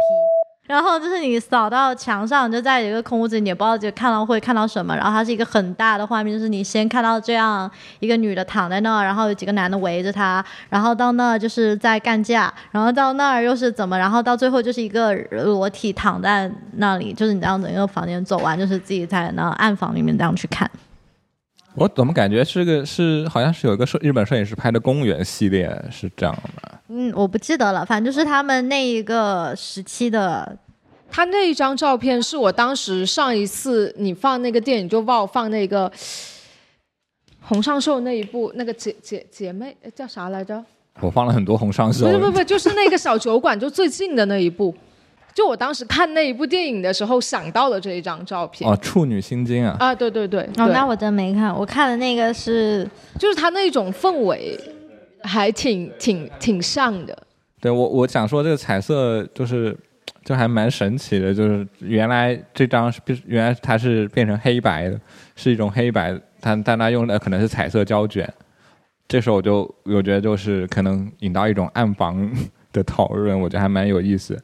然后就是你扫到墙上，就在一个空屋子，你也不知道就看到会看到什么。然后它是一个很大的画面，就是你先看到这样一个女的躺在那儿，然后有几个男的围着她，然后到那儿就是在干架，然后到那儿又是怎么，然后到最后就是一个裸体躺在那里，就是你这样整个房间走完，就是自己在那暗房里面这样去看。我怎么感觉是个是好像是有一个摄日本摄影师拍的公园系列是这样的？嗯，我不记得了，反正就是他们那一个时期的。他那一张照片是我当时上一次你放那个电影就帮我放那个红上秀那一部那个姐姐姐妹叫啥来着？我放了很多红上秀。不不不，就是那个小酒馆就最近的那一部。就我当时看那一部电影的时候想到了这一张照片。哦，处女心经啊！啊，对对对。哦，那我真没看，我看的那个是，就是他那种氛围，还挺挺挺像的。对我我想说这个彩色就是。就还蛮神奇的，就是原来这张是原来它是变成黑白的，是一种黑白，它但它用的可能是彩色胶卷。这时候我就我觉得就是可能引到一种暗房的讨论，我觉得还蛮有意思。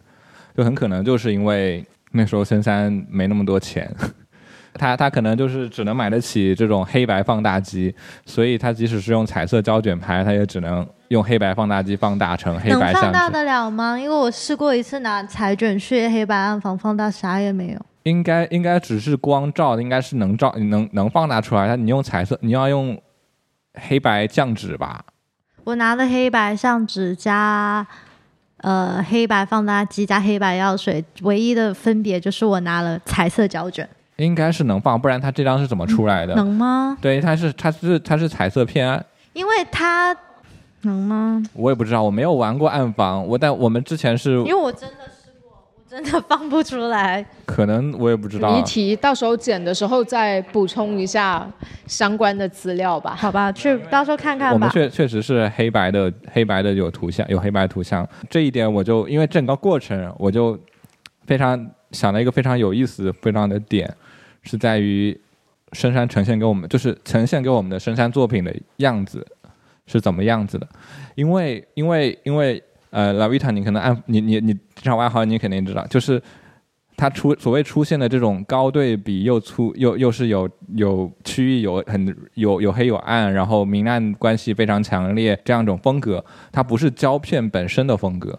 就很可能就是因为那时候深山没那么多钱，他他可能就是只能买得起这种黑白放大机，所以他即使是用彩色胶卷拍，他也只能用黑白放大机放大成黑白相纸。放大得了吗？因为我试过一次拿彩卷去黑白暗房放大，啥也没有。应该应该只是光照，应该是能照能能放大出来。但你用彩色，你要用黑白酱纸吧？我拿的黑白相纸加呃黑白放大机加黑白药水，唯一的分别就是我拿了彩色胶卷，应该是能放，不然它这张是怎么出来的？能吗？对，它是它是它是彩色片啊，因为它能吗？我也不知道，我没有玩过暗房，我但我们之前是因为我真的试过，我真的放不出来。可能我也不知道谜，题，到时候剪的时候再补充一下相关的资料吧。好吧，去到时候看看吧。我们确确实是黑白的，黑白的有图像，有黑白图像。这一点我就因为整个过程，我就非常想了一个非常有意思、非常的点，是在于深山呈现给我们，就是呈现给我们的深山作品的样子是怎么样子的。因为因为因为呃，拉维塔，你可能按你你你这场外号你肯定知道，就是。它出所谓出现的这种高对比又粗又又是有有区域有很有有黑有暗，然后明暗关系非常强烈这样一种风格，它不是胶片本身的风格，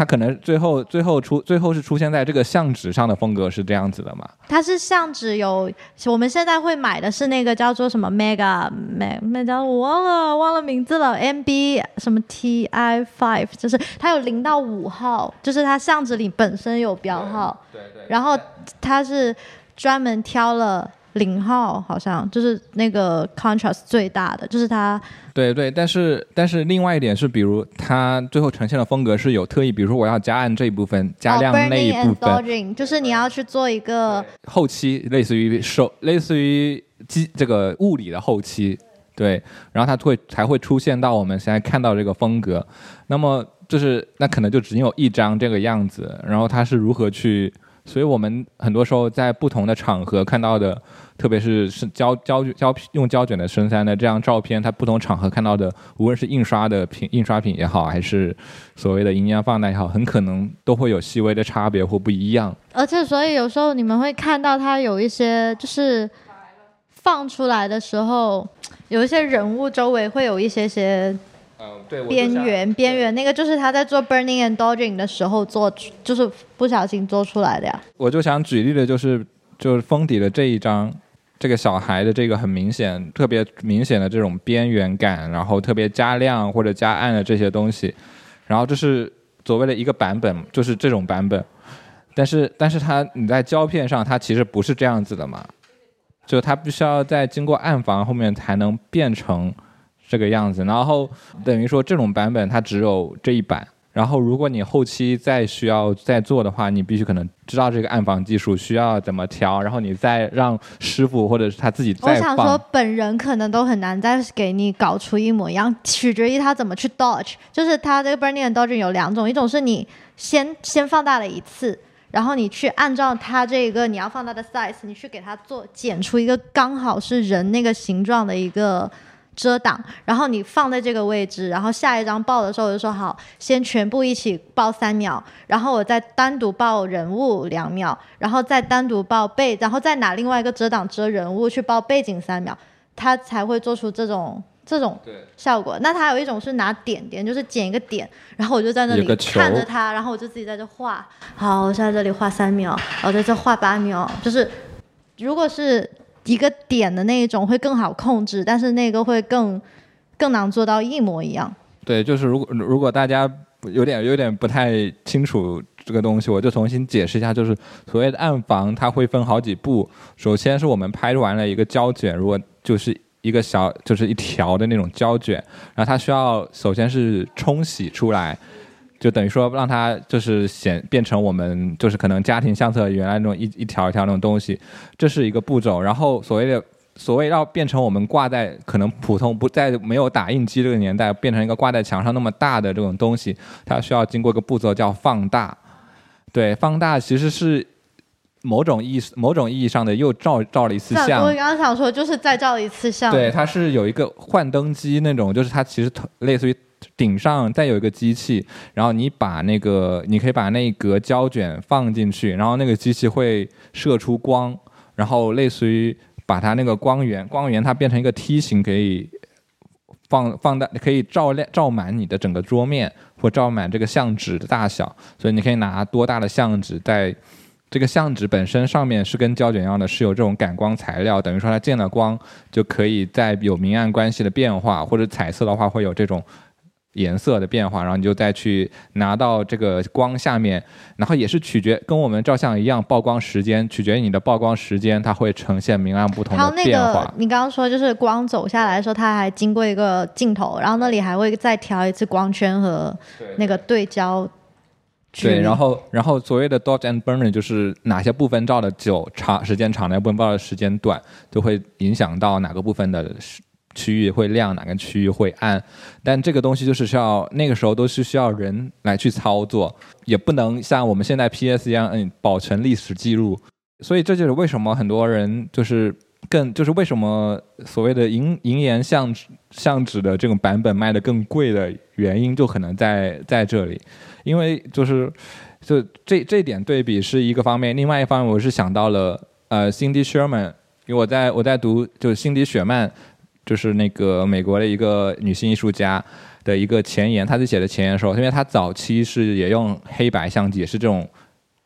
它可能最后最后出最后是出现在这个相纸上的风格是这样子的嘛？它是相纸有，我们现在会买的是那个叫做什么 Mega Meg 那叫我忘了忘了名字了，MB 什么 TI Five，就是它有零到五号，就是它相纸里本身有标号，对对。然后它是专门挑了零号，好像就是那个 contrast 最大的，就是它对对，但是但是另外一点是，比如它最后呈现的风格是有特意，比如说我要加暗这一部分，加亮哦那一部分，dodging，就是你要去做一个后期类似于手，类似于机这个物理的后期，对，然后它会才会出现到我们现在看到这个风格。那么就是那可能就只有一张这个样子，然后它是如何去？所以我们很多时候在不同的场合看到的，特别是是胶胶胶用胶卷的深山的这样照片，它不同场合看到的，无论是印刷的品印刷品也好，还是所谓的银样放大也好，很可能都会有细微的差别或不一样。而且，所以有时候你们会看到它有一些，就是放出来的时候，有一些人物周围会有一些些嗯，对，边缘，边缘那个就是他在做 burning and dodging 的时候做，就是不小心做出来的呀。我就想举例的就是就是封底的这一张，这个小孩的这个很明显、特别明显的这种边缘感，然后特别加亮或者加暗的这些东西，然后这是所谓的一个版本，就是这种版本。但是但是它你在胶片上，它其实不是这样子的嘛，就它必须要在经过暗房后面才能变成这个样子，然后等于说这种版本它只有这一版。然后，如果你后期再需要再做的话，你必须可能知道这个暗房技术需要怎么调，然后你再让师傅或者是他自己再我想说。，本人可能都很难再给你搞出一模一样，取决于他怎么去 dodge。就是他这个 burning and dodging 有两种，一种是你先先放大了一次，然后你去按照它这个你要放大的 size，你去给它做剪出一个刚好是人那个形状的一个遮挡，然后你放在这个位置，然后下一张报的时候我就说好，先全部一起报三秒，然后我再单独报人物两秒，然后再单独报背，然后再拿另外一个遮挡遮人物去报背景三秒，它才会做出这种这种效果。那它有一种是拿点点，就是剪一个点，然后我就在那里看着它，然后我就自己在这画。好，我现在这里画三秒，我在这画八秒，就是如果是一个点的那一种会更好控制，但是那个会更更难做到一模一样。对，就是如果如果大家有点有点不太清楚这个东西，我就重新解释一下，就是所谓的暗房，它会分好几步。首先是我们拍完了一个胶卷，如果就是一个小就是一条的那种胶卷，然后它需要首先是冲洗出来。就等于说让它就是显变成我们就是可能家庭相册原来那种一一条一条那种东西，这是一个步骤。然后所谓的所谓要变成我们挂在可能普通不在没有打印机这个年代变成一个挂在墙上那么大的这种东西，它需要经过一个步骤叫放大。对，放大其实是某种意思某种意义上的又照照了一次相我。刚刚想说，就是再照一次相。对，它是有一个幻灯机那种，就是它其实头类似于顶上再有一个机器，然后你把那个你可以把那一格胶卷放进去，然后那个机器会射出光，然后类似于把它那个光源，光源它变成一个梯形，可以放放大，可以照亮照满你的整个桌面，或照满这个相纸的大小。所以你可以拿多大的相纸，在这个相纸本身上面是跟胶卷一样的，是有这种感光材料，等于说它见了光就可以在有明暗关系的变化，或者彩色的话会有这种。颜色的变化，然后你就再去拿到这个光下面，然后也是取决跟我们照相一样，曝光时间取决于你的曝光时间，它会呈现明暗不同的变化。你刚刚说就是光走下来的时候，它还经过一个镜头，然后那里还会再调一次光圈和那个对焦。对，然后然后所谓的 dot and burn 就是哪些部分照的久长时间长，哪部分照的时间短，就会影响到哪个部分的。区域会亮，哪个区域会暗，但这个东西就是需要那个时候都是需要人来去操作，也不能像我们现在 PS 一样，嗯，保存历史记录。所以这就是为什么很多人就是更就是为什么所谓的银银盐相纸相纸的这种版本卖的更贵的原因，就可能在在这里。因为就是就这这点对比是一个方面，另外一方面我是想到了呃，Cindy Sherman，因为我在我在读就是辛迪雪曼。就是那个美国的一个女性艺术家的一个前言，她自己写的前言说，因为她早期是也用黑白相机，也是这种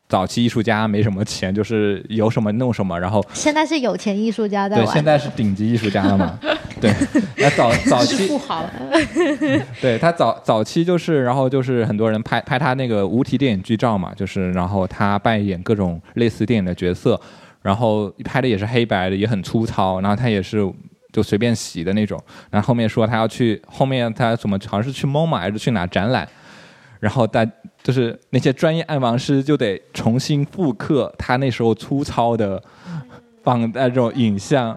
早期艺术家没什么钱，就是有什么弄什么，然后现在是有钱艺术家的，对，现在是顶级艺术家了嘛，对，那早 早期不好，对他早早期就是，然后就是很多人拍拍他那个无题电影剧照嘛，就是然后他扮演各种类似电影的角色，然后拍的也是黑白的，也很粗糙，然后他也是。就随便洗的那种，然后后面说他要去后面他怎么好像是去 MoMA 还是去哪展览，然后大就是那些专业暗房师就得重新复刻他那时候粗糙的放那种影像。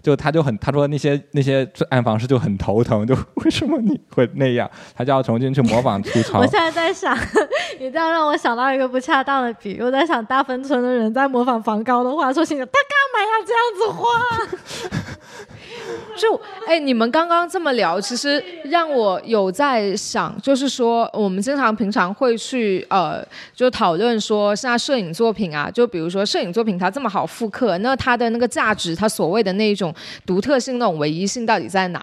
就他就很他说那些那些暗房师就很头疼，就 为什么你会那样？他就要重新去模仿粗糙。我现在在想，你这样让我想到一个不恰当的比喻。我在想大芬村的人在模仿梵高的画，说：“心里他干嘛要这样子画？” 就哎，你们刚刚这么聊，其实让我有在想，就是说我们经常平常会去呃，就讨论说，像摄影作品啊，就比如说摄影作品它这么好复刻，那它的那个价值，它所谓的那一种独特性、那种唯一性到底在哪？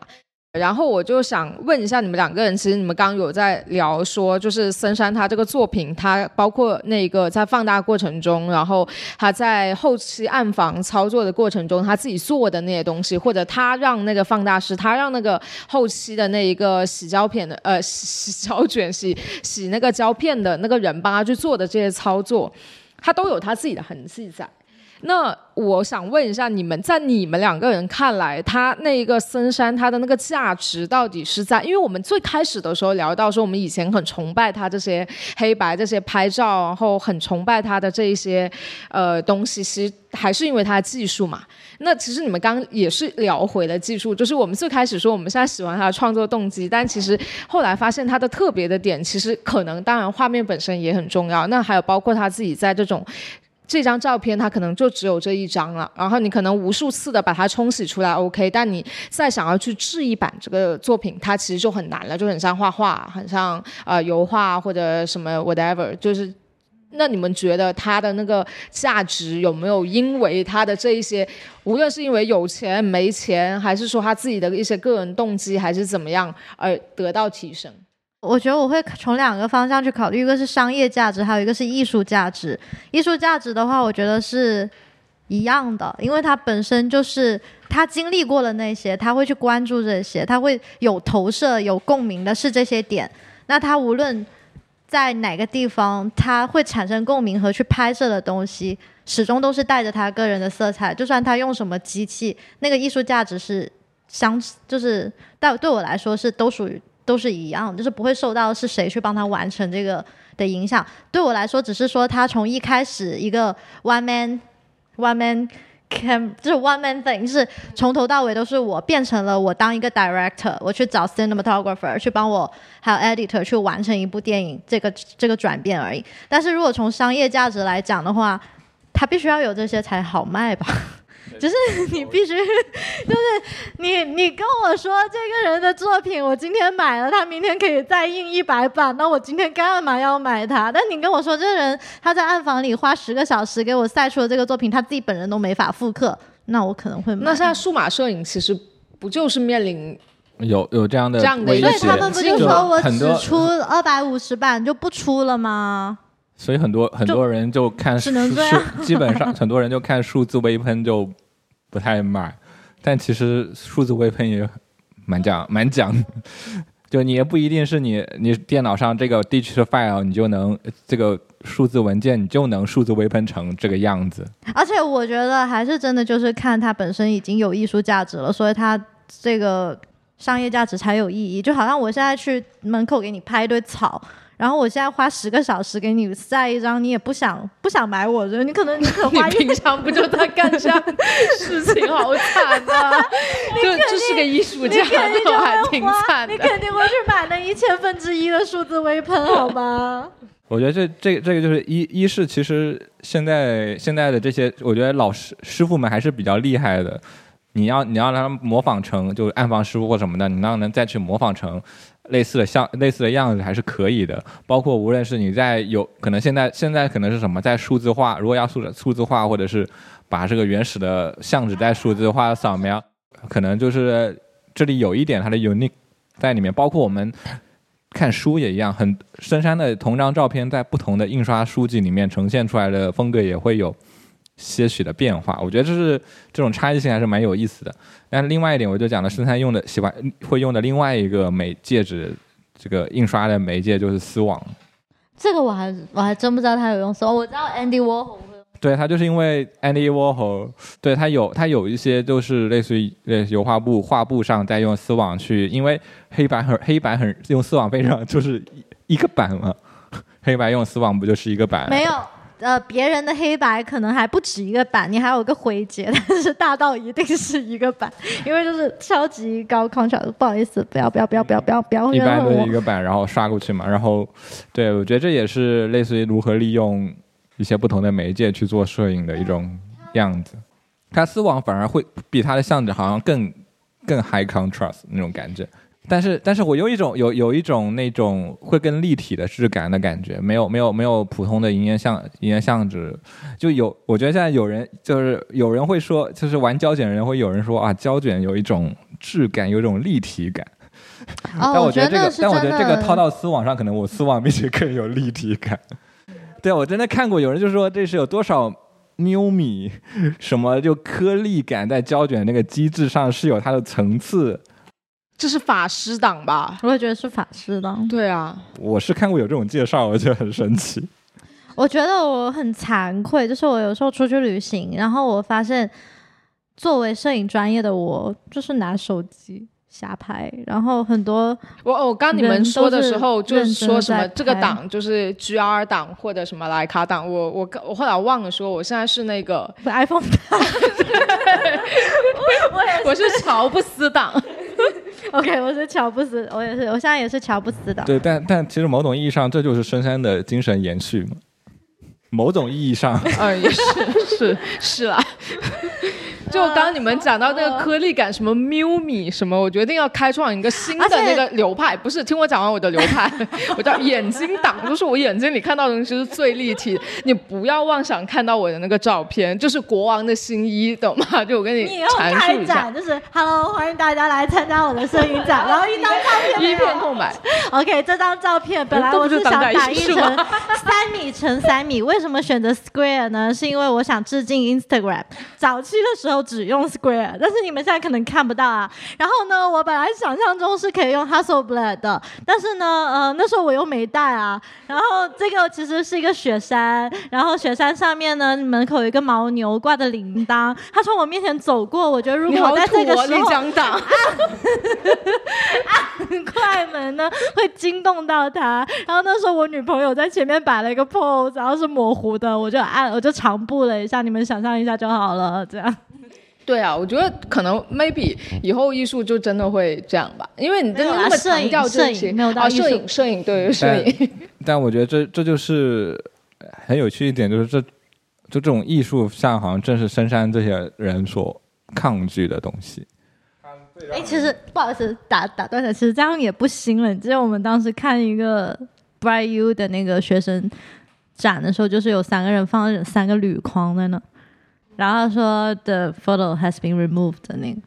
然后我就想问一下你们两个人，其实你们刚有在聊说，就是森山他这个作品，他包括那个在放大过程中，然后他在后期暗房操作的过程中，他自己做的那些东西，或者他让那个放大师，他让那个后期的那一个洗胶片的呃 洗胶卷洗洗那个胶片的那个人帮他去做的这些操作，他都有他自己的痕迹在。那我想问一下，你们在你们两个人看来，他那个森山他的那个价值到底是在？因为我们最开始的时候聊到说，我们以前很崇拜他这些黑白这些拍照，然后很崇拜他的这一些呃东西，其实还是因为他技术嘛。那其实你们刚也是聊回了技术，就是我们最开始说我们现在喜欢他的创作动机，但其实后来发现他的特别的点，其实可能当然画面本身也很重要，那还有包括他自己在这种。这张照片它可能就只有这一张了，然后你可能无数次的把它冲洗出来，OK，但你再想要去制一版这个作品，它其实就很难了，就很像画画，很像呃油画或者什么 whatever，就是那你们觉得它的那个价值有没有因为它的这一些，无论是因为有钱没钱，还是说他自己的一些个人动机，还是怎么样而得到提升？我觉得我会从两个方向去考虑，一个是商业价值，还有一个是艺术价值。艺术价值的话，我觉得是一样的，因为他本身就是他经历过了那些，他会去关注这些，他会有投射、有共鸣的是这些点。那他无论在哪个地方，他会产生共鸣和去拍摄的东西，始终都是带着他个人的色彩。就算他用什么机器，那个艺术价值是相，就是但对我来说是都属于。都是一样，就是不会受到是谁去帮他完成这个的影响。对我来说，只是说他从一开始一个 one man one man cam 就是 one man thing，就是从头到尾都是我，变成了我当一个 director，我去找 cinematographer 去帮我，还有 editor 去完成一部电影，这个这个转变而已。但是如果从商业价值来讲的话，他必须要有这些才好卖吧。就是 你必须，就是你你跟我说这个人的作品，我今天买了，他明天可以再印一百版，那我今天干嘛要买它？但你跟我说这个人他在暗房里花十个小时给我晒出了这个作品，他自己本人都没法复刻，那我可能会买。那现在数码摄影其实不就是面临有有这样的这样的所以他们不就说我只出二百五十版就不出了吗？所以很多很多人就看数基本上 很多人就看数字微喷就不太买，但其实数字微喷也蛮讲 蛮讲，就你也不一定是你你电脑上这个 digital file 你就能这个数字文件你就能数字微喷成这个样子。而且我觉得还是真的就是看它本身已经有艺术价值了，所以它这个商业价值才有意义。就好像我现在去门口给你拍一堆草，然后我现在花十个小时给你晒一张，你也不想不想买我的，你可能你可你花一平常不就在干这样事情，好惨啊！就这是个艺术你家，肯定就都还挺惨的。你肯定会去买那一千分之一的数字微喷，好吗？我觉得这这这个就是一一是其实现在现在的这些，我觉得老师师傅们还是比较厉害的。你要你要让他模仿成就是暗房师傅或什么的，你让能再去模仿成类似的像类似的样子还是可以的。包括无论是你在有可能现在现在可能是什么在数字化，如果要数数字化或者是把这个原始的相纸在数字化扫描，可能就是这里有一点它的 unique 在里面，包括我们看书也一样，很深山的同张照片在不同的印刷书籍里面呈现出来的风格也会有些许的变化。我觉得这是这种差异性还是蛮有意思的。但另外一点，我就讲了，深山用的喜欢会用的另外一个媒介质，这个印刷的媒介就是丝网。这个我还我还真不知道他有用丝网，我知道 Andy Warhol 会对他就是因为 Andy Warhol，对他有他有一些就是类似于呃油画布画布上在用丝网去，因为黑白很黑白很用丝网非常就是一一个版嘛，黑白用丝网不就是一个版？没有。呃，别人的黑白可能还不止一个版，你还有个灰阶，但是大到一定是一个版，因为就是超级高 contrast。不好意思，不要不要不要不要不要不要一般都一。个版，然后刷过去嘛。然后，对我觉得这也是类似于如何利用一些不同的媒介去做摄影的一种样子。它丝网反而会比它的相纸好像更更 high contrast 那种感觉。但是，但是我有一种有有一种那种会更立体的质感的感觉，没有没有没有普通的银盐相银盐相纸，就有我觉得现在有人就是有人会说，就是玩胶卷的人会有人说啊，胶卷有一种质感，有一种立体感。哦，但我觉得这个，但我觉得这个套到丝网上，可能我丝网比这更有立体感。对，我真的看过有人就说这是有多少缪米，什么就颗粒感在胶卷那个机制上是有它的层次。这是法师党吧？我也觉得是法师党。对啊，我是看过有这种介绍，我觉得很神奇。我觉得我很惭愧，就是我有时候出去旅行，然后我发现，作为摄影专业的我，就是拿手机瞎拍，然后很多我我刚你们说的时候，就是说什么这个拍档就是 GR 档或者什么莱卡档，我我我后来忘了说，我现在是那个 iPhone 我是乔布斯党，OK，我是乔布斯，我也是，我现在也是乔布斯的。对，但但其实某种意义上，这就是深山的精神延续嘛。某种意义上，嗯，也是是是啦。就刚刚你们讲到那个颗粒感，什么缪米什么，我决定要开创一个新的那个流派。不是，听我讲完我的流派，我叫眼睛党，就是我眼睛里看到的东西是最立体。你不要妄想看到我的那个照片，就是国王的新衣，懂吗？就我跟你阐开述一下展，就是 Hello，欢迎大家来参加我的摄影展，然后一张照片一片空白。OK，这张照片本来我就是当代打印成三米乘三米，为什么选择 Square 呢？是因为我想致敬 Instagram，早期的时候只用 Square，但是你们现在可能看不到啊。然后呢，我本来想象中是可以用 Hasselblad 的，但是呢，呃，那时候我又没带啊。然后这个其实是一个雪山，然后雪山上面呢门口有一个牦牛挂的铃铛，它从我面前走过，我觉得如果我在这个时候。快门呢会惊动到他，然后那时候我女朋友在前面摆了一个 pose，然后是模糊的，我就按我就长步了一下，你们想象一下就好了，这样。对啊，我觉得可能 maybe 以后艺术就真的会这样吧，因为你真的那么强调这摄些没有到艺术摄影摄影对摄影，但我觉得这这就是很有趣一点，就是这就这种艺术像好像正是深山这些人所抗拒的东西。哎，其实不好意思打打断了，其实这样也不行了。你记得我们当时看一个 Bright U 的那个学生展的时候，就是有三个人放三个铝框在那，然后说 The photo has been removed 那个。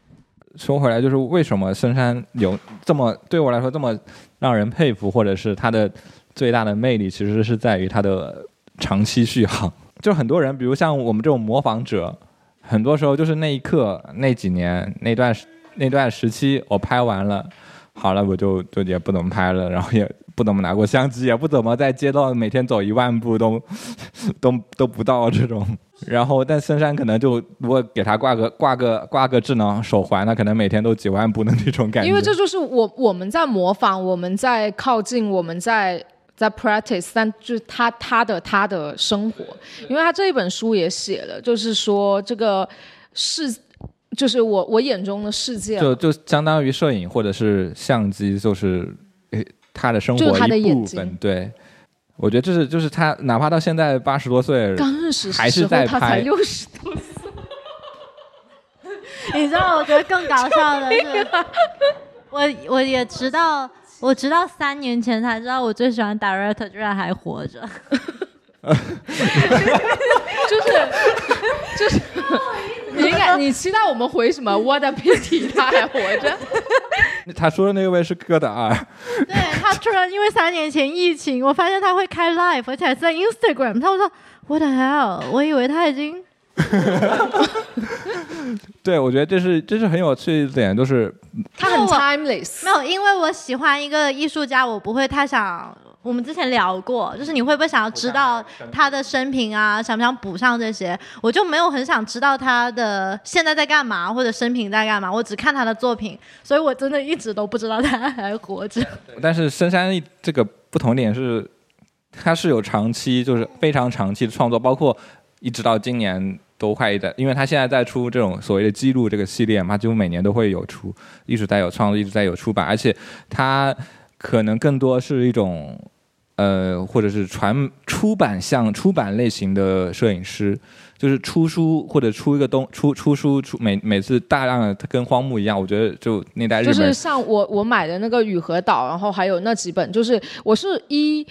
说回来，就是为什么深山有这么对我来说这么让人佩服，或者是他的最大的魅力，其实是在于他的长期续航。就很多人，比如像我们这种模仿者，很多时候就是那一刻、那几年、那段时 那段时期，我拍完了，好了，我就就也不怎么拍了，然后也不怎么拿过相机，也不怎么在街道每天走一万步都 都都不到这种。然后，但森山可能就如果给他挂个挂个挂个智能手环，那可能每天都几万步的那种感觉。因为这就是我我们在模仿，我们在靠近，我们在在 practice，但就是他他的他的生活，因为他这一本书也写了，就是说这个世，就是我我眼中的世界，就就相当于摄影或者是相机，就是诶他的生活就是他的一部眼睛分。对，我觉得这是就是他哪怕到现在八十多岁，刚认识还是在拍他才六十多岁，你知道，我觉得更搞笑的是，我我也直到我直到三年前才知道，我最喜欢 director 居然还活着。就是就是，你应该你期待我们回什么 What a pity，他还活着。他说的那位是哥达尔，对他突然因为三年前疫情，我发现他会开 live，而且还是在 Instagram。他会说 What the hell？我以为他已经 对我觉得这是这是很有趣的点，就是他很 timeless，没有，因为我喜欢一个艺术家，我不会太想。我们之前聊过，就是你会不会想要知道他的生平啊？想不想补上这些？我就没有很想知道他的现在在干嘛，或者生平在干嘛。我只看他的作品，所以我真的一直都不知道他还活着。但是深山这个不同点是，他是有长期就是非常长期的创作，包括一直到今年都快在，因为他现在在出这种所谓的记录这个系列嘛，几乎每年都会有出，一直在有创作，一直在有出版，而且他可能更多是一种。呃，或者是传出版像出版类型的摄影师，就是出书或者出一个东出出书出每每次大量的跟荒木一样，我觉得就那代日就是像我我买的那个雨和岛，然后还有那几本，就是我是一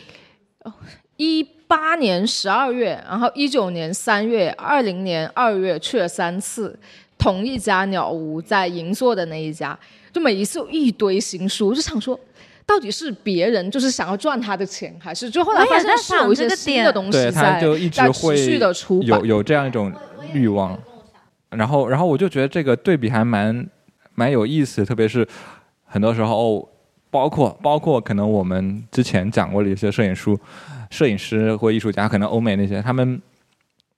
一八年十二月，然后一九年三月，二零年二月去了三次同一家鸟屋，在银座的那一家，就每一次有一堆新书，我就想说。到底是别人就是想要赚他的钱，还是就后来发现是有一些新的东西对，他在就一直在持会续的出版有。有这样一种欲望，然后然后我就觉得这个对比还蛮蛮有意思，特别是很多时候，包括包括可能我们之前讲过的一些摄影书、摄影师或艺术家，可能欧美那些他们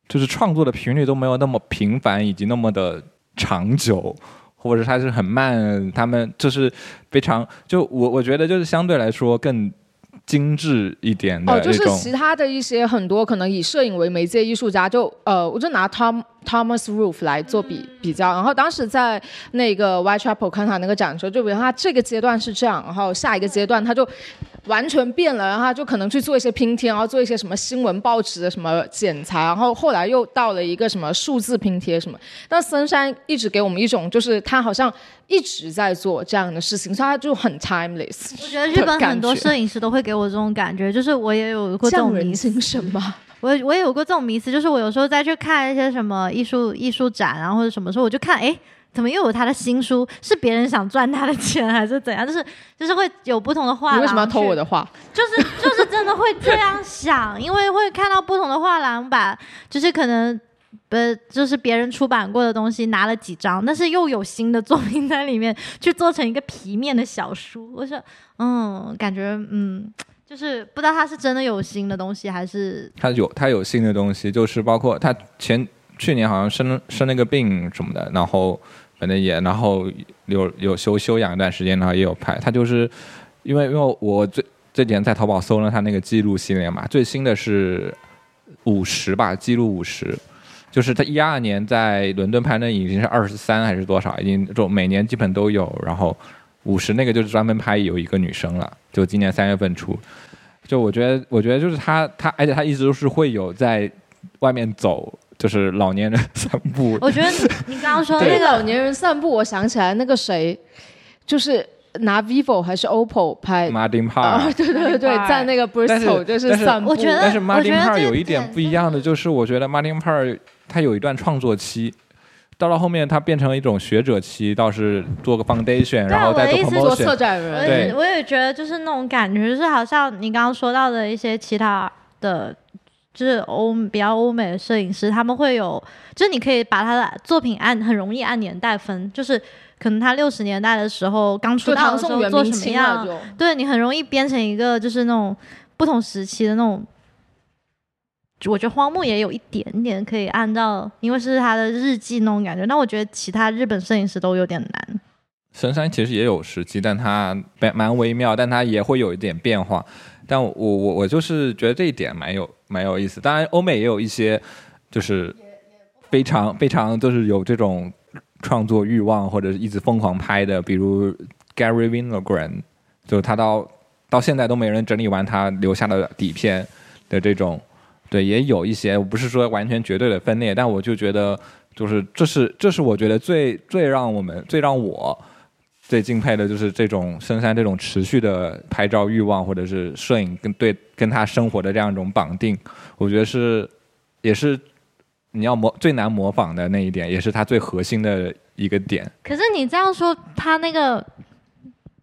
就是创作的频率都没有那么频繁，以及那么的长久。或者他是很慢，他们就是非常就我我觉得就是相对来说更精致一点的哦，就是其他的一些很多可能以摄影为媒介艺术家，就呃，我就拿 Tom Thomas Roof 来做比比较。然后当时在那个 Whitechapel 看他那个展的时候，就比如他这个阶段是这样，然后下一个阶段他就完全变了，然后他就可能去做一些拼贴，然后做一些什么新闻报纸的什么剪裁，然后后来又到了一个什么数字拼贴什么。但森山一直给我们一种就是他好像一直在做这样的事情，所以他就很 timeless。我觉得日本很多摄影师都会给我这种感觉，就是我也有过这种匠人迷思精神吧。我我也有过这种迷思，就是我有时候再去看一些什么艺术艺术展啊，或者什么时候，我就看，哎，怎么又有他的新书？是别人想赚他的钱，还是怎样？就是就是会有不同的画廊。你为什么要偷我？的画？就是就是真的会这样想，因为会看到不同的画廊把，就是可能。呃，就是别人出版过的东西拿了几张，但是又有新的作品在里面，去做成一个皮面的小书。我说，嗯，感觉嗯，就是不知道他是真的有新的东西，还是他有他有新的东西，就是包括他前去年好像生生了个病什么的，然后反正也然后有有休休养一段时间，然后也有拍。他就是因为因为我最这几天在淘宝搜了他那个记录系列嘛，最新的是五十吧，记录五十。就是他一二年在伦敦拍那已经是二十三还是多少，已经就每年基本都有。然后五十那个就是专门拍有一个女生了，就今年三月份出。就我觉得，我觉得就是他他，而且他一直都是会有在外面走，就是老年人散步。我觉得你你刚刚说 那那个个老年人散步，我想起来那个谁，就是拿 vivo 还是 OPPO 拍。Martin 啊，Parr，对对对在那个 Bristol 就是散步。我觉得但是我 Martin 觉得 Parr 这有一点点不一样的，就是我觉得 Martin Parr 他有一段创作期，到了后面他变成了一种学者期，倒是做个 foundation，然后再做我的意思是做策 promotion。展我人，对也我也觉得就是那种感觉，就是好像你刚刚说到的一些其他的，就是欧比较欧美的摄影师，他们会有，就是你可以把他的作品按很容易按年代分，就是可能他六十年代的时候刚出道的时唐宋元候做什么明清了样，就。对你很容易编成一个就是那种不同时期的那种。我觉得荒木也有一点点可以按照，因为是他的日记那种感觉。但我觉得其他日本摄影师都有点难。神山其实也有时期，但它蛮微妙，但它也会有一点变化。但我我我就是觉得这一点蛮有蛮有意思。当然，欧美也有一些就是非常非常就是有这种创作欲望或者是一直疯狂拍的，比如 Gary Winogrand，就他到到现在都没人整理完他留下的底片的这种，对，也有一些。我不是说完全绝对的分裂，但我就觉得就是这是这是我觉得最最让我们最让我。最敬佩的就是这种深山这种持续的拍照欲望，或者是摄影跟对跟他生活的这样一种绑定，我觉得是也是你要模最难模仿的那一点，也是他最核心的一个点。可是你这样说，他那个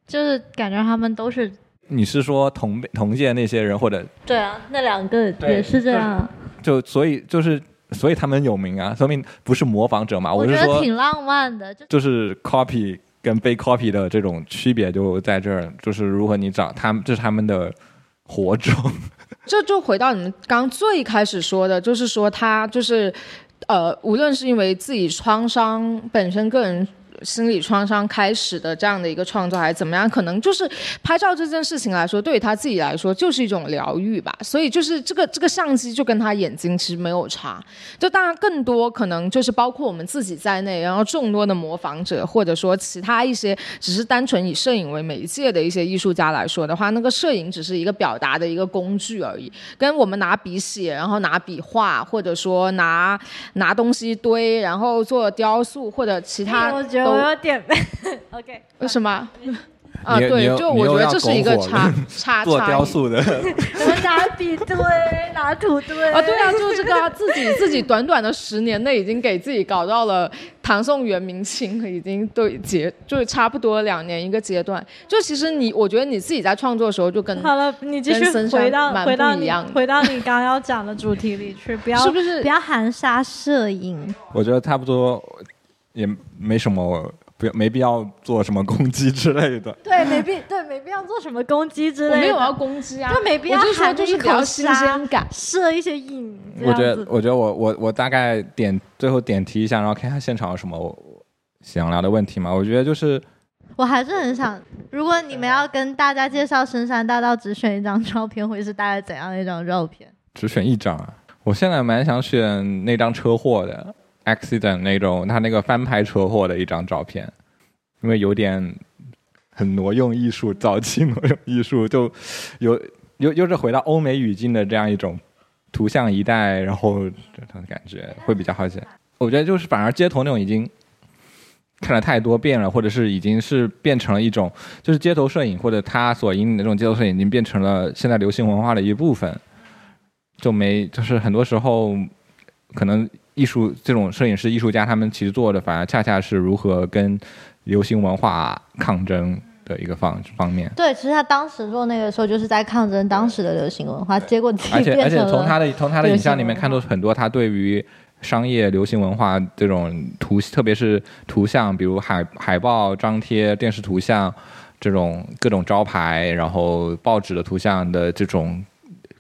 就是感觉他们都是你是说同同届那些人，或者对啊，那两个也是这样。就所以就是所以他们有名啊，说明不是模仿者嘛。我觉得是说挺浪漫的，就就是 copy 跟被 copy 的这种区别就在这儿，就是如何你找他们，这是他们的火种。这就回到你们刚最开始说的，就是说他就是，呃，无论是因为自己创伤本身个人心理创伤开始的这样的一个创作，还是怎么样，可能就是拍照这件事情来说，对于他自己来说就是一种疗愈吧。所以就是这个这个相机就跟他眼睛其实没有差，就当然更多可能就是包括我们自己在内，然后众多的模仿者，或者说其他一些只是单纯以摄影为媒介的一些艺术家来说的话，那个摄影只是一个表达的一个工具而已，跟我们拿笔写，然后拿笔画，或者说拿拿东西堆，然后做雕塑或者其他我有点 OK。为什么？啊，对，就我觉得这是一个差差 做雕塑的，我拿笔堆，拿土堆啊，对啊，就是这个啊，自己自己短短的十年内已经给自己搞到了唐宋元明清，已经对阶就是差不多两年一个阶段。就其实你，我觉得你自己在创作的时候就跟好了，你继续回到回到一样回到你刚刚要讲的主题里去，不要是不是不要含沙射影？我觉得差不多也没什么，不要没必要做什么攻击之类的。对，没必对没必要做什么攻击之类的。我没有要攻击啊，就没必要我就就是比较口新沙鲜感。设一些影。我觉得，我觉得我我我大概点最后点题一下，然后看一下现场有什么我想聊的问题嘛。我觉得就是我还是很想，如果你们要跟大家介绍深山大道，只选一张照片，会是大概怎样的一张照片？只选一张啊。我现在蛮想选那张车祸的 accident 那种，他那个翻拍车祸的一张照片，因为有点很挪用艺术，早期挪用艺术就有 又又是回到欧美语境的这样一种图像一代，然后这种感觉会比较好一些。我觉得就是反而街头那种已经看了太多遍了，或者是已经是变成了一种，就是街头摄影或者他所引领的这种街头摄影，已经变成了现在流行文化的一部分。就没就是很多时候，可能艺术这种摄影师、艺术家，他们其实做的反而恰恰是如何跟流行文化抗争的一个方方面。对，其实他当时做那个时候，就是在抗争当时的流行文化，结果自而且而且从他的从他的影像里面看出很多他对于商业流行文化这种图，特别是图像，比如海海报、张贴、电视图像这种各种招牌，然后报纸的图像的这种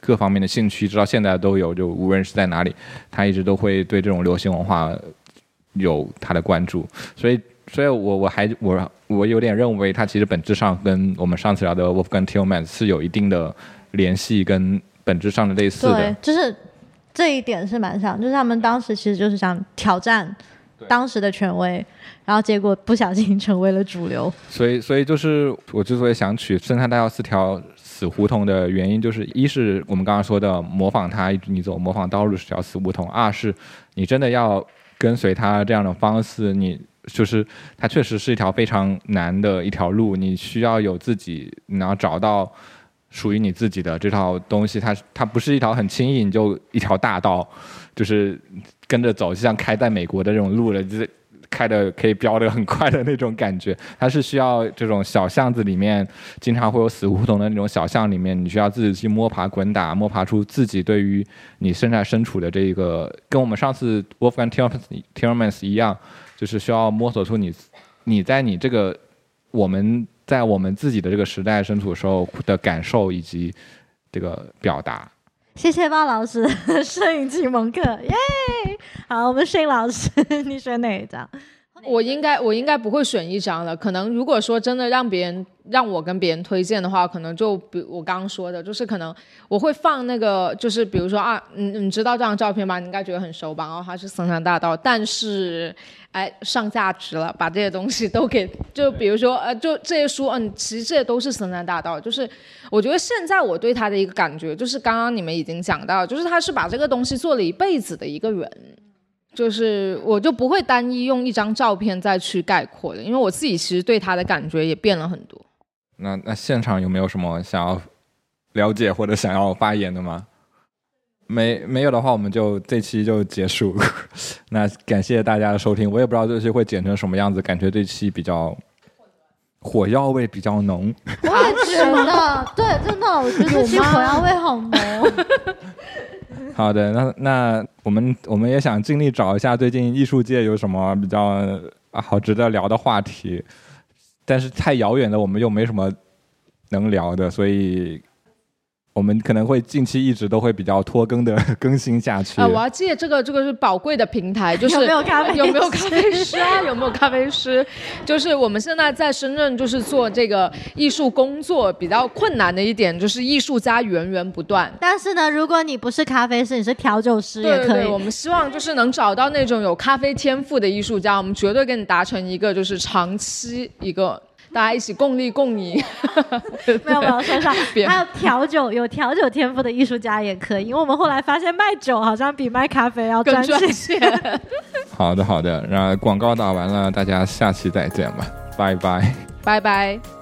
各方面的兴趣，直到现在都有。就无论是在哪里，他一直都会对这种流行文化有他的关注。所以，所以我我还我我有点认为，他其实本质上跟我们上次聊的 Wolfgang Tillmans 是有一定的联系跟本质上的类似的对。，就是这一点是蛮像，就是他们当时其实就是想挑战当时的权威，然后结果不小心成为了主流。所以，所以就是我之所以想取《生态大道》四条死胡同的原因，就是一是我们刚刚说的模仿他，你走模仿道路是条死胡同；二是你真的要跟随他这样的方式，你就是它确实是一条非常难的一条路，你需要有自己，你要找到属于你自己的这套东西，它它不是一条很轻易你就一条大道，就是跟着走，就像开在美国的这种路了，就是。开的可以飙的很快的那种感觉，它是需要这种小巷子里面经常会有死胡同的那种小巷里面，你需要自己去摸爬滚打，摸爬出自己对于你现在身处的这个，跟我们上次 Wolfgang Tiermans 一样，就是需要摸索出你你在你这个我们在我们自己的这个时代身处时候的感受以及这个表达。谢谢鲍老师 摄影启蒙课，耶！好，我们摄影老师，你选哪一张？我应该我应该不会选一张了，可能如果说真的让别人让我跟别人推荐的话，可能就比我刚刚说的，就是可能我会放那个，就是比如说啊，你你知道这张照片吧？你应该觉得很熟吧？然后它是森山大道，但是哎上价值了，把这些东西都给，就比如说呃，就这些书，嗯，其实这些都是森山大道，就是我觉得现在我对他的一个感觉，就是刚刚你们已经讲到，就是他是把这个东西做了一辈子的一个人。就是我就不会单一用一张照片再去概括的，因为我自己其实对他的感觉也变了很多。那那现场有没有什么想要了解或者想要发言的吗？没没有的话，我们就这期就结束。那感谢大家的收听，我也不知道这期会剪成什么样子，感觉这期比较火药味比较浓。我也觉得，对，真的，我觉得这期火药味好浓。好的，那那我们我们也想尽力找一下最近艺术界有什么比较好值得聊的话题，但是太遥远的我们又没什么能聊的，所以。我们可能会近期一直都会比较拖更的 更新下去。啊，我要借这个这个是宝贵的平台，就是有没有咖啡有没有咖啡师啊？有没有咖啡师？就是我们现在在深圳，就是做这个艺术工作比较困难的一点，就是艺术家源源不断。但是呢，如果你不是咖啡师，你是调酒师也可以。我们希望就是能找到那种有咖啡天赋的艺术家，我们绝对跟你达成一个就是长期一个。大家一起共利共赢，没 有没有，说上 还有调酒有调酒天赋的艺术家也可以，因为我们后来发现卖酒好像比卖咖啡要赚钱。好的好的，那广告打完了，大家下期再见吧，拜拜，拜拜。